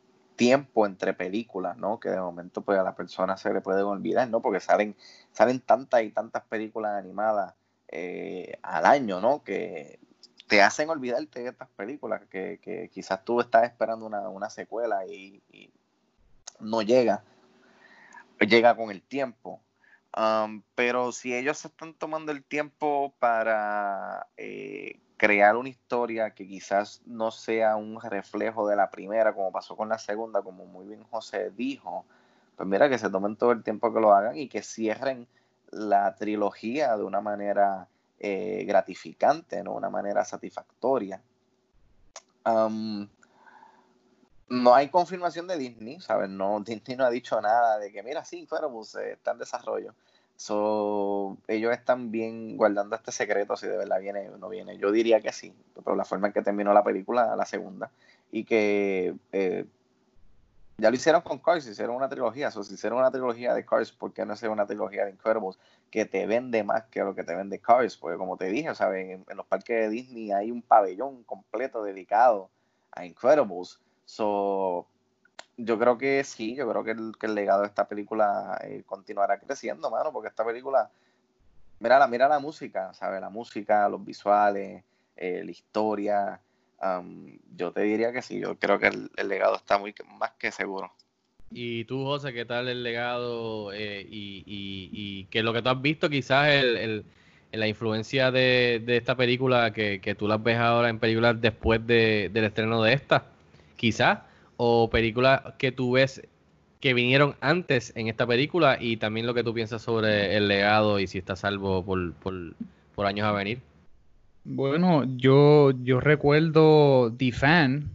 tiempo entre películas, ¿no? Que de momento pues a la persona se le pueden olvidar, ¿no? Porque salen, salen tantas y tantas películas animadas eh, al año, ¿no? Que te hacen olvidarte de estas películas, que, quizás tú estás esperando una, una secuela y, y no llega, llega con el tiempo. Um, pero si ellos se están tomando el tiempo para eh, crear una historia que quizás no sea un reflejo de la primera, como pasó con la segunda, como muy bien José dijo, pues mira que se tomen todo el tiempo que lo hagan y que cierren la trilogía de una manera eh, gratificante, ¿no? Una manera satisfactoria. No hay confirmación de Disney, ¿sabes? No, Disney no ha dicho nada de que, mira, sí, Incredibles eh, está en desarrollo. So, ellos están bien guardando este secreto si de verdad viene o no viene. Yo diría que sí, pero la forma en que terminó la película, la segunda, y que eh, ya lo hicieron con Cars, hicieron una trilogía. So, si hicieron una trilogía de Cars, ¿por qué no hacer una trilogía de Incredibles que te vende más que lo que te vende Cars? Porque como te dije, ¿sabes? En, en los parques de Disney hay un pabellón completo dedicado a Incredibles. So, yo creo que sí, yo creo que el, que el legado de esta película eh, continuará creciendo, mano, porque esta película, mira la, mira la música, ¿sabes? La música, los visuales, eh, la historia. um, yo te diría que sí, yo creo que el, legado está muy más que seguro. Y tú, José, ¿qué tal el legado eh, y, y, y que lo que tú has visto quizás el, el- la influencia de, de esta película que, que tú las ves ahora en películas después de- del estreno de esta? Quizás, o películas que tú ves que vinieron antes en esta película y también lo que tú piensas sobre el legado y si está salvo por, por, por años a venir. Bueno, yo, yo recuerdo The Fan,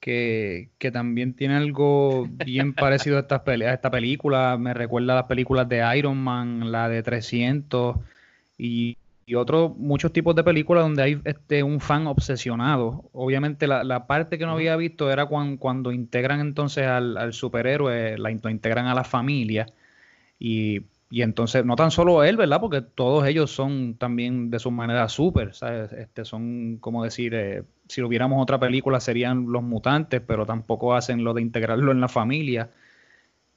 que, que también tiene algo bien parecido a, estas a esta película. Me recuerda a las películas de Iron Man, la de 300 y, y otros muchos tipos de películas donde hay este, un fan obsesionado. Obviamente la, la parte que no había visto era cuan- cuando integran entonces al, al superhéroe, la, lo integran a la familia. Y, y entonces, no tan solo él, ¿verdad? Porque todos ellos son también de su manera súper, ¿sabes? Este, son, como decir, eh, si lo viéramos otra película serían los mutantes, pero tampoco hacen lo de integrarlo en la familia.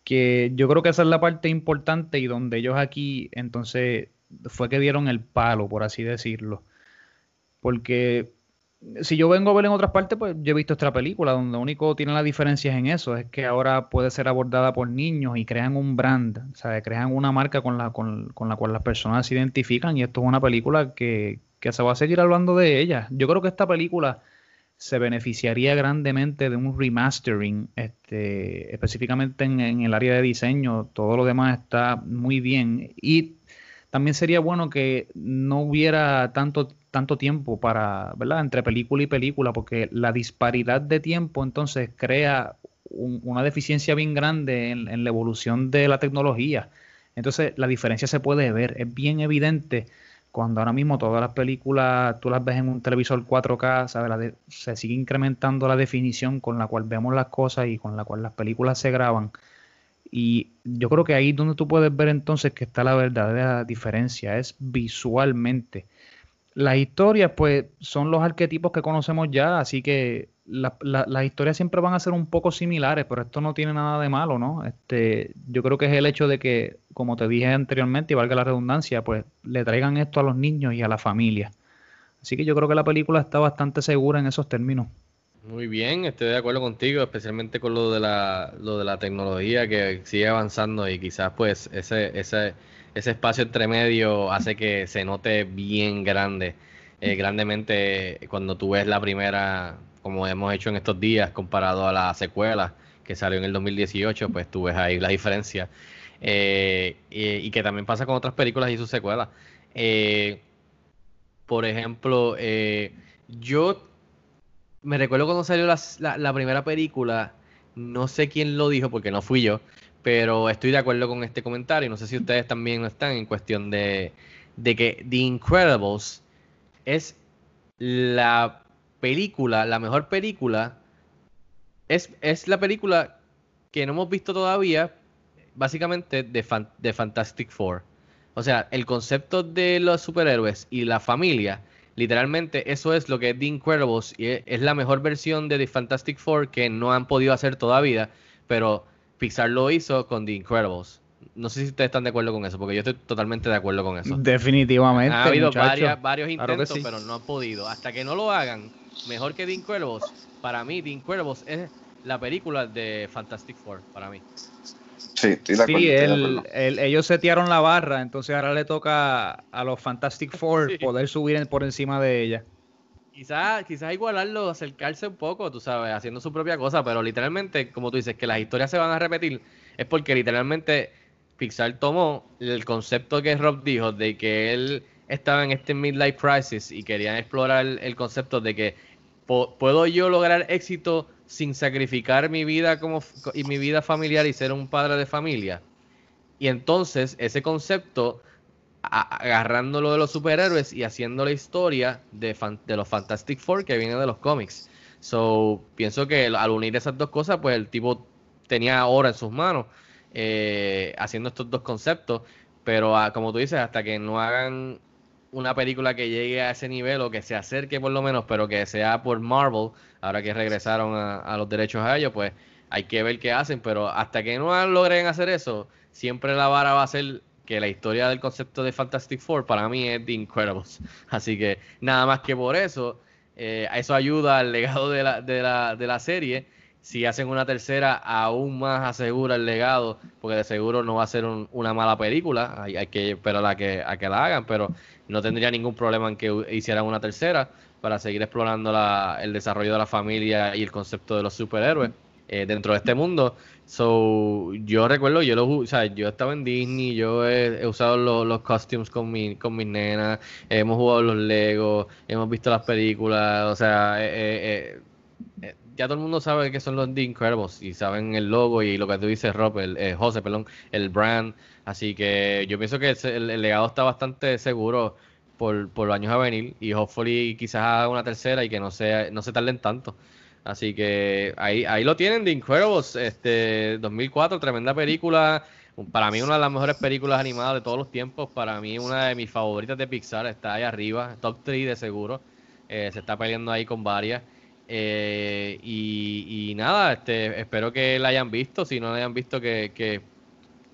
Que yo creo que esa es la parte importante y donde ellos aquí, entonces, fue que dieron el palo, por así decirlo. Porque si yo vengo a ver en otras partes, pues yo he visto esta película, donde lo único tiene la diferencia es en eso, es que ahora puede ser abordada por niños y crean un brand, o sea, crean una marca con la, con, con la cual las personas se identifican y esto es una película que, que se va a seguir hablando de ella. Yo creo que esta película se beneficiaría grandemente de un remastering, este, específicamente en, en el área de diseño, todo lo demás está muy bien y también sería bueno que no hubiera tanto, tanto tiempo para, ¿verdad? Entre película y película, porque la disparidad de tiempo entonces crea un- una deficiencia bien grande en, en la evolución de la tecnología. Entonces la diferencia se puede ver, es bien evidente cuando ahora mismo todas las películas tú las ves en un televisor 4K, ¿sabes? La de- se sigue incrementando la definición con la cual vemos las cosas y con la cual las películas se graban. Y yo creo que ahí es donde tú puedes ver entonces que está la verdadera diferencia, es visualmente. Las historias, pues, son los arquetipos que conocemos ya, así que la- la- las historias siempre van a ser un poco similares, pero esto no tiene nada de malo, ¿no? Este, yo creo que es el hecho de que, como te dije anteriormente, y valga la redundancia, pues le traigan esto a los niños y a la familia. Así que yo creo que la película está bastante segura en esos términos. Muy bien, estoy de acuerdo contigo, especialmente con lo de la, lo de la tecnología que sigue avanzando y quizás pues ese, ese, ese espacio entre medio hace que se note bien grande, eh, grandemente cuando tú ves la primera, como hemos hecho en estos días, comparado a la secuela que salió en el 2018, pues tú ves ahí la diferencia. Eh, y, y que también pasa con otras películas y sus secuelas. Eh, por ejemplo, eh, yo me recuerdo cuando salió la, la- primera película, no sé quién lo dijo porque no fui yo, pero estoy de acuerdo con este comentario. No sé si ustedes también están en cuestión de, de que The Incredibles es la película, la mejor película. Es, es la película que no hemos visto todavía, básicamente, de, Fan- de Fantastic Four. O sea, el concepto de los superhéroes y la familia, literalmente eso es lo que es The Incredibles y es, es la mejor versión de The Fantastic Four que no han podido hacer todavía, pero Pixar lo hizo con The Incredibles. No sé si ustedes están de acuerdo con eso, porque yo estoy totalmente de acuerdo con eso. Definitivamente. Ha habido varias- varios Claro intentos, sí. pero no han podido. Hasta que no lo hagan, mejor que The Incredibles, para mí The Incredibles es la película de Fantastic Four, para mí. Sí, estoy de acuerdo. Sí, estoy de ellos setearon la barra, entonces ahora le toca a los Fantastic Four poder subir en- por encima de ella. Quizás quizás igualarlo, acercarse un poco, tú sabes, haciendo su propia cosa, pero literalmente, como tú dices, que las historias se van a repetir, es porque literalmente Pixar tomó el concepto que Rob dijo de que él estaba en este midlife crisis y querían explorar el, el concepto de que puedo yo lograr éxito sin sacrificar mi vida como y mi vida familiar y ser un padre de familia. Y entonces ese concepto agarrándolo de los superhéroes y haciendo la historia de, de los Fantastic Four que viene de los cómics. So, pienso que al unir esas dos cosas, pues el tipo tenía ahora en sus manos eh, haciendo estos dos conceptos, pero ah, como tú dices, hasta que no hagan una película que llegue a ese nivel o que se acerque por lo menos, pero que sea por Marvel, ahora que regresaron a, los derechos a ellos, pues hay que ver qué hacen, pero hasta que no logren hacer eso, siempre la vara va a ser que la historia del concepto de Fantastic Four para mí es The Incredibles. Así que nada más que por eso, eh, eso ayuda al legado de la, de la, de la serie. Si hacen una tercera, aún más asegura el legado, porque de seguro no va a ser un- una mala película. Hay, hay que esperar a que, a que la hagan, pero no tendría ningún problema en que hicieran una tercera para seguir explorando la- el desarrollo de la familia y el concepto de los superhéroes eh, dentro de este mundo. So, yo recuerdo, yo lo, o sea, yo estaba en Disney, yo he, usado los, los costumes con mi, con mis nenas, hemos jugado los Legos, hemos visto las películas, o sea, eh, eh, eh, ya todo el mundo sabe que son los The Incredibles y saben el logo y lo que tú dices, Rob, el, eh, José, perdón, el brand. Así que yo pienso que el legado está bastante seguro por, por los años a venir y hopefully quizás haga una tercera y que no, sea, no se tarden tanto. Así que ahí, ahí lo tienen, The Incredibles, este 2004, tremenda película. Para mí una de las mejores películas animadas de todos los tiempos. Para mí una de mis favoritas de Pixar. Está ahí arriba, top 3 de seguro. Eh, se está peleando ahí con varias. Eh, y, y nada, este, espero que la hayan visto. Si no la hayan visto, que, que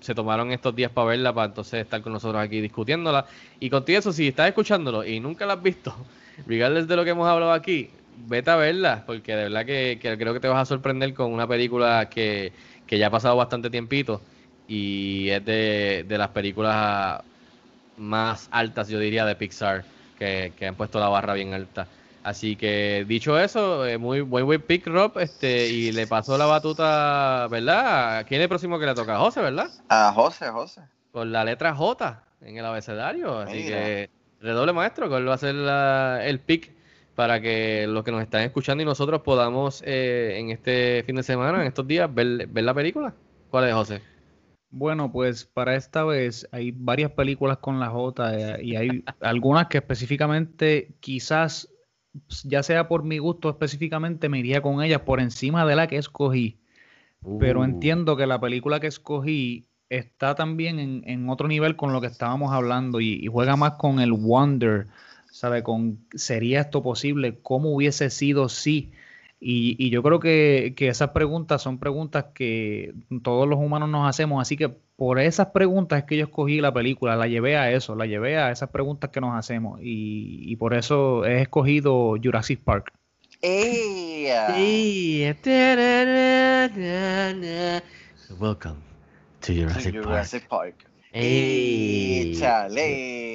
se tomaron estos días para verla, para entonces estar con nosotros aquí discutiéndola. Y contigo eso, si estás escuchándolo y nunca la has visto, regardless de lo que hemos hablado aquí, vete a verla, porque de verdad que, que creo que te vas a sorprender con una película que, que ya ha pasado bastante tiempito y es de, de las películas más altas, yo diría, de Pixar, que, que han puesto la barra bien alta. Así que dicho eso, eh, muy buen buen pick Rob, este, y le pasó la batuta, ¿verdad? ¿Quién es el próximo que le toca? José, ¿verdad? A José, José. Con la letra J en el abecedario. Así Mira. que redoble maestro, ¿cuál va a ser la- el pick para que los que nos están escuchando y nosotros podamos eh, en este fin de semana, en estos días, ver, ver la película? ¿Cuál es, José? Bueno, pues para esta vez hay varias películas con la J eh, y hay algunas que específicamente quizás, ya sea por mi gusto específicamente, me iría con ellas por encima de la que escogí. Pero Uh. entiendo que la película que escogí está también en, en otro nivel con lo que estábamos hablando y, y juega más con el wonder, ¿sabe? Con ¿sería esto posible? ¿Cómo hubiese sido si? Y, y yo creo que, que esas preguntas son preguntas que todos los humanos nos hacemos, así que por esas preguntas es que yo escogí la película, la llevé a eso, la llevé a esas preguntas que nos hacemos y, y por eso he escogido Jurassic Park. ¡Ea! Welcome to Jurassic, Jurassic Park. Park. ¡Ey!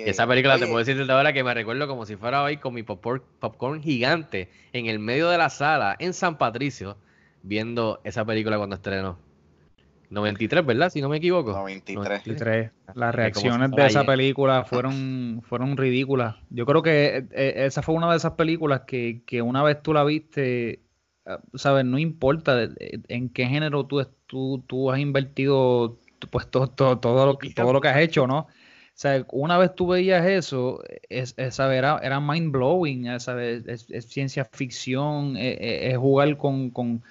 Esa película te Oye, puedo decir desde ahora que me recuerdo como si fuera hoy con mi popcorn, popcorn gigante en el medio de la sala en San Patricio viendo esa película cuando estrenó. 93, ¿verdad? Si no me equivoco. 93. Y tres, Las Como si reacciones de esa película fueron, fueron ridículas. Yo creo que eh, eh, esa fue una de esas películas que, que una vez tú la viste, eh, sabes, no importa en qué género tú, tú, tú has invertido pues todo, todo, todo, lo, que- todo lo que has hecho, ¿no? O sea, una vez tú veías eso, es, es, ¿sabes? era, era mind blowing, es, es ciencia ficción, es, es- es jugar con, con,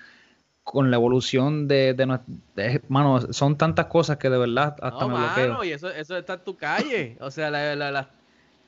con la evolución de, de, de- mano, son tantas cosas que de verdad hasta No, me bloqueo. mano, y eso, eso está en tu calle. O sea, la- la- la-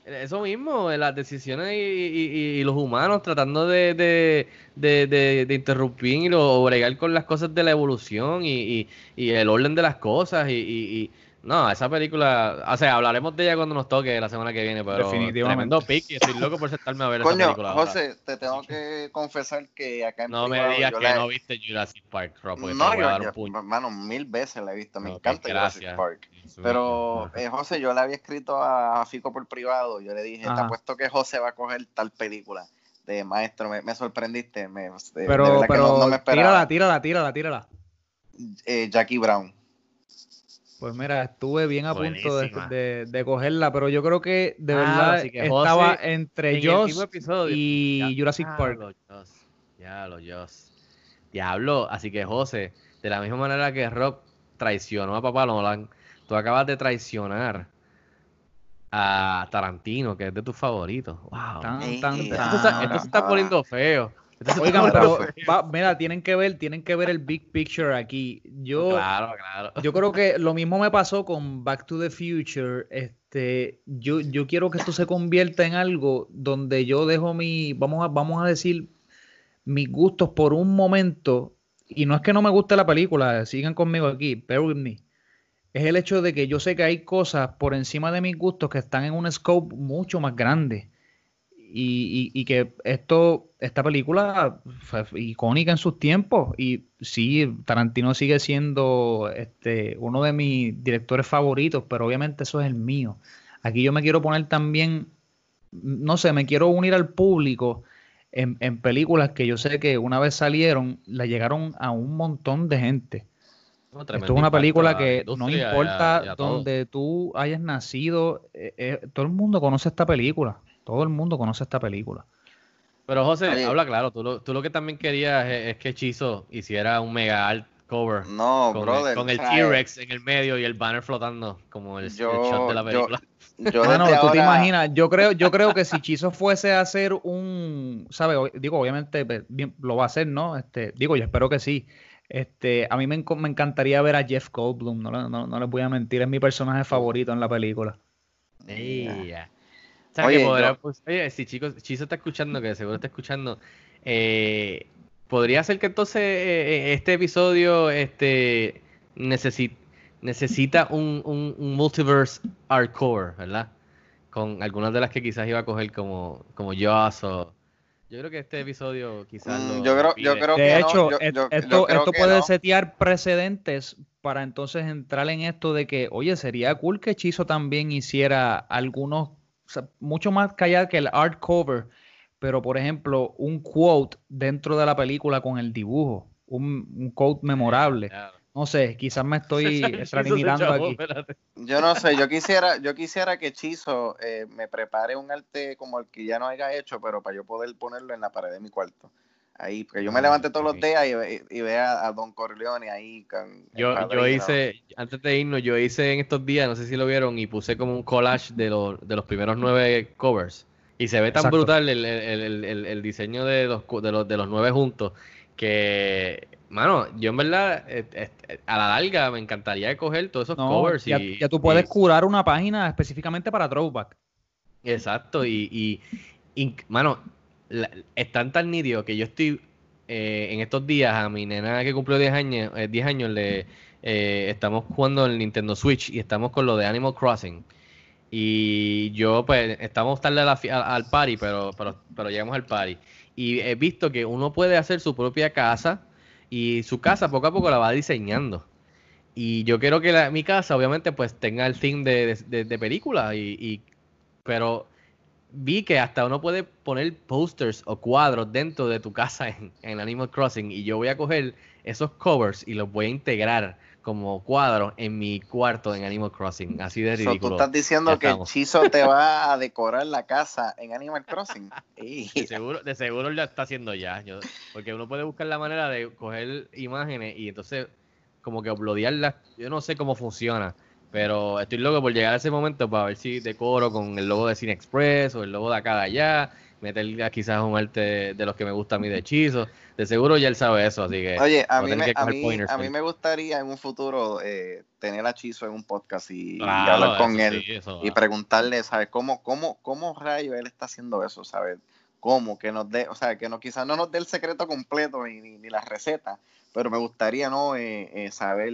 eso mismo, las decisiones y, y- y los humanos tratando de, de, de, interrumpir o bregar con las cosas de la evolución y, y- y el orden de las cosas. Y, y- y- no, esa película, o sea, hablaremos de ella cuando nos toque la semana que viene, pero Definitivamente. tremendo pick y estoy loco por sentarme a ver esa Coño, película. ahora. José, te tengo que confesar que acá en no me digas yo que la- no viste Jurassic Park, Rob, porque No, te voy a yo, dar yo- un puño. hermano, mil veces la he visto. Me Ok, encanta gracias. Jurassic Park. Pero, eh, José, yo le había escrito a Fico por privado. Yo le dije, te Ajá. apuesto que José va a coger tal película. De maestro, me, me sorprendiste. Me, de- Pero, pero no, no me esperaba. tírala, tírala, tírala, tírala. Eh, Jackie Brown. Pues mira, estuve bien a punto de, Buenísima. de- de cogerla, pero yo creo que de Ah, verdad que estaba José, entre Joss y Ya- Jurassic Park. Diablo, Joss. Diablo, Joss. Diablo, así que José, de la misma manera que Rob traicionó a Papá Nolan, tú acabas de traicionar a Tarantino, que es de tus favoritos. Wow. Tan. Esto, se- esto se está poniendo feo. Oigan, pero va- mira, tienen que ver, tienen que ver el big picture aquí. Yo, Claro, claro. yo creo que lo mismo me pasó con Back to the Future. Este, yo, yo quiero que esto se convierta en algo donde yo dejo mi, vamos a, vamos a decir, mis gustos por un momento y no es que no me guste la película, sigan conmigo aquí, bear with me. Es el hecho de que yo sé que hay cosas por encima de mis gustos que están en un scope mucho más grande. Y, y, y que esto, esta película fue icónica en sus tiempos. Y sí, Tarantino sigue siendo este, uno de mis directores favoritos, pero obviamente eso es el mío. Aquí yo me quiero poner también, no sé, me quiero unir al público en, en películas que yo sé que una vez salieron, la llegaron a un montón de gente. Esto es una película la que no industria y a- importa y a todo. donde tú hayas nacido, eh, eh, todo el mundo conoce esta película. Todo el mundo conoce esta película. Pero José, Oye. habla claro, tú lo, tú lo que también querías es, es que Chizo hiciera un mega art cover No, con, brother. el, con el T-Rex en el medio y el banner flotando como el, el Yo- shot de la yo- película. Yo desde tú te imaginas, yo creo, yo creo que si Chizo fuese a hacer un, ¿sabes? Digo, obviamente lo va a hacer, ¿no? Este, digo, yo espero que sí. Este, a mí me, me encantaría ver a Jeff Goldblum, no, le- no, no les voy a mentir, es mi personaje favorito en la película. Sea, Oye, que podrá, yo- pues, oye, si chicos, Chizo está escuchando, que seguro está escuchando, eh, podría ser que entonces eh, eh, este episodio este, necesi- necesita un, un, un multiverse hardcore, ¿verdad? Con algunas de las que quizás iba a coger como, como Joss o... Yo creo que este episodio quizás Mm, lo- yo creo- yo creo De que hecho, yo- yo esto, creo esto que puede no. setear precedentes para entonces entrar en esto de que, oye, sería cool que Chizo también hiciera algunos, o sea, mucho más allá que el art cover, pero por ejemplo, un quote dentro de la película con el dibujo, un, un quote memorable. Ya. No sé, quizás me estoy extralimitando aquí. espérate. Yo no sé, yo quisiera, yo quisiera que Chizo eh, me prepare un arte como el que ya no haya hecho, pero para yo poder ponerlo en la pared de mi cuarto. Ahí, porque yo me Ah, levante todos los días y, y vea a Don Corleone ahí con Yo, yo hice, antes de irnos, yo hice en estos días, no sé si lo vieron, y puse como un collage de, los de los primeros nueve covers. Y se ve tan Exacto. brutal el, el- el- el- el diseño de los, de, los, de los nueve juntos que, mano, yo en verdad, eh, eh, a la larga me encantaría coger todos esos No, covers ya, y... ya tú puedes y- curar una página específicamente para Throwback. Exacto, y, y, y, mano, la- es tan tan nítido que yo estoy eh, en estos días a mi nena que cumplió 10 años, eh, 10 años le eh, estamos jugando el Nintendo Switch y estamos con lo de Animal Crossing. Y yo, pues, estamos tarde a la al party, pero, pero, pero llegamos al party. Y he visto que uno puede hacer su propia casa y su casa poco a poco la va diseñando. Y yo quiero que la- mi casa, obviamente, pues tenga el theme de, de, de- película. Y- pero vi que hasta uno puede poner posters o cuadros dentro de tu casa en, en Animal Crossing. Y yo voy a coger esos covers y los voy a integrar como cuadros en mi cuarto en Animal Crossing. Así de So, tú ridículo. estás diciendo Ya que el estamos. Chizo te va a decorar la casa en Animal Crossing. De seguro, de seguro lo está haciendo ya. yo- porque uno puede buscar la manera de coger imágenes y entonces como que uploadearlas. Yo no sé cómo funciona. Pero estoy loco por llegar a ese momento para ver si decoro con el logo de Cine Express o el logo de acá de allá. Meter quizás un arte de los que me gusta a mí de hechizo. De seguro ya él sabe eso, así que. Oye, a mí, me, a, mí, a mí me gustaría en un futuro eh, tener a Chizo en un podcast y, hablar con él sí, eso y preguntarle, ¿sabes? ¿Cómo, cómo, ¿Cómo rayo él está haciendo eso? ¿Sabes? ¿Cómo? Que nos dé, o sea, que no, quizás no nos dé el secreto completo ni, ni, ni la receta, pero me gustaría, ¿no? Eh, eh, saber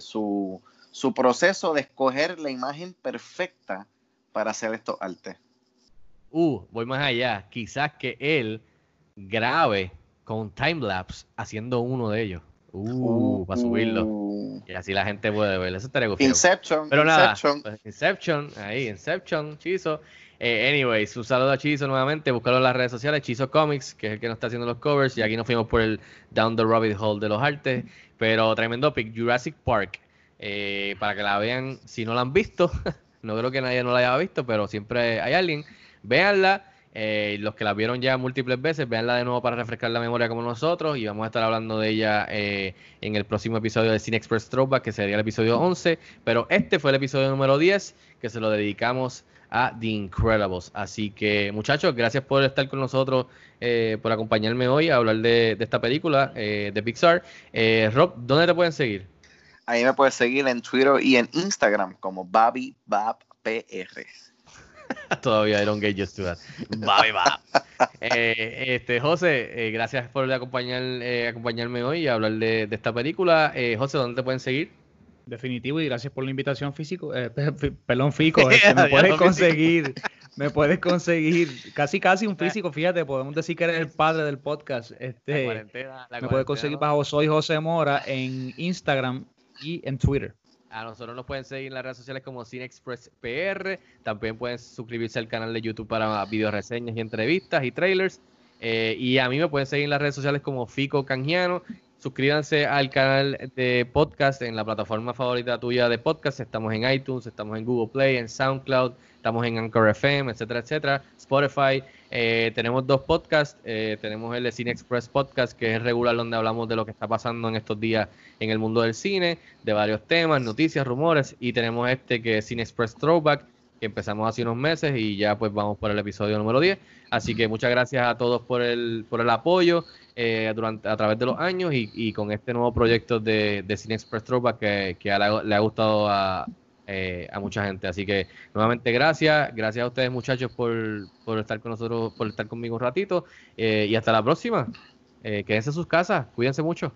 su, su proceso de escoger la imagen perfecta para hacer estos artes. Uh, voy más allá. Quizás que él grabe con timelapse haciendo uno de ellos. Uh, para subirlo. Uh, Y así la gente puede ver. Eso estaría gufiado. Inception, Pero nada, Inception. pues, Inception, ahí, Inception, Chizo. Eh, anyways, un saludo a Chizo nuevamente. Buscarlo en las redes sociales, Chizo Comics, que es el que nos está haciendo los covers. Y aquí nos fuimos por el Down the Rabbit Hole de los artes. Pero tremendo pick, Jurassic Park. Eh, para que la vean, si no la han visto. no creo que nadie no la haya visto, pero siempre hay alguien. Véanla. eh, los que la vieron ya múltiples veces, véanla de nuevo para refrescar la memoria como nosotros. Y vamos a estar hablando de ella eh, en el próximo episodio de Cine Express Throwback, que sería el episodio 11. Pero este fue el episodio número 10, que se lo dedicamos a The Incredibles. Así que, muchachos, gracias por estar con nosotros, eh, por acompañarme hoy a hablar de, de esta película eh, de Pixar. Eh, Rob, ¿dónde te pueden seguir? Ahí me puedes seguir en Twitter y en Instagram como Bobby Bab PR. Todavía I don't get used to that. Bye, bye. Eh, este, José, eh, gracias por acompañar, eh, acompañarme hoy y hablar de, de esta película. Eh, José, ¿dónde te pueden seguir? Definitivo, y gracias por la invitación físico. Eh, pe- pe- perdón, Fico. este, me puedes conseguir, me puedes conseguir casi casi un físico, fíjate, podemos decir que eres el padre del podcast. La Este, cuarentena, la me puedes conseguir bajo Soy José Mora en Instagram y en Twitter. A nosotros nos pueden seguir en las redes sociales como CineExpress PR. También pueden suscribirse al canal de YouTube para video reseñas y entrevistas y trailers. Eh, y a mí me pueden seguir en las redes sociales como Fico Canjiano. Suscríbanse al canal de podcast en la plataforma favorita tuya de podcast. Estamos en iTunes, estamos en Google Play, en SoundCloud, estamos en Anchor FM, etcétera, etcétera. Spotify. Eh, tenemos dos podcasts. Eh, tenemos el de Cine Express Podcast, que es regular donde hablamos de lo que está pasando en estos días en el mundo del cine, de varios temas, noticias, rumores. Y tenemos este que es Cine Express Throwback, que empezamos hace unos meses y ya pues vamos por el episodio número 10. Así que muchas gracias a todos por el, por el apoyo eh, durante, a través de los años y, y con este nuevo proyecto de, de Cine Express Throwback que, ha, le ha gustado a, eh, a mucha gente. Así que nuevamente gracias, gracias a ustedes muchachos por, por estar con nosotros, por estar conmigo un ratito eh, y hasta la próxima. Eh, quédense en sus casas, cuídense mucho.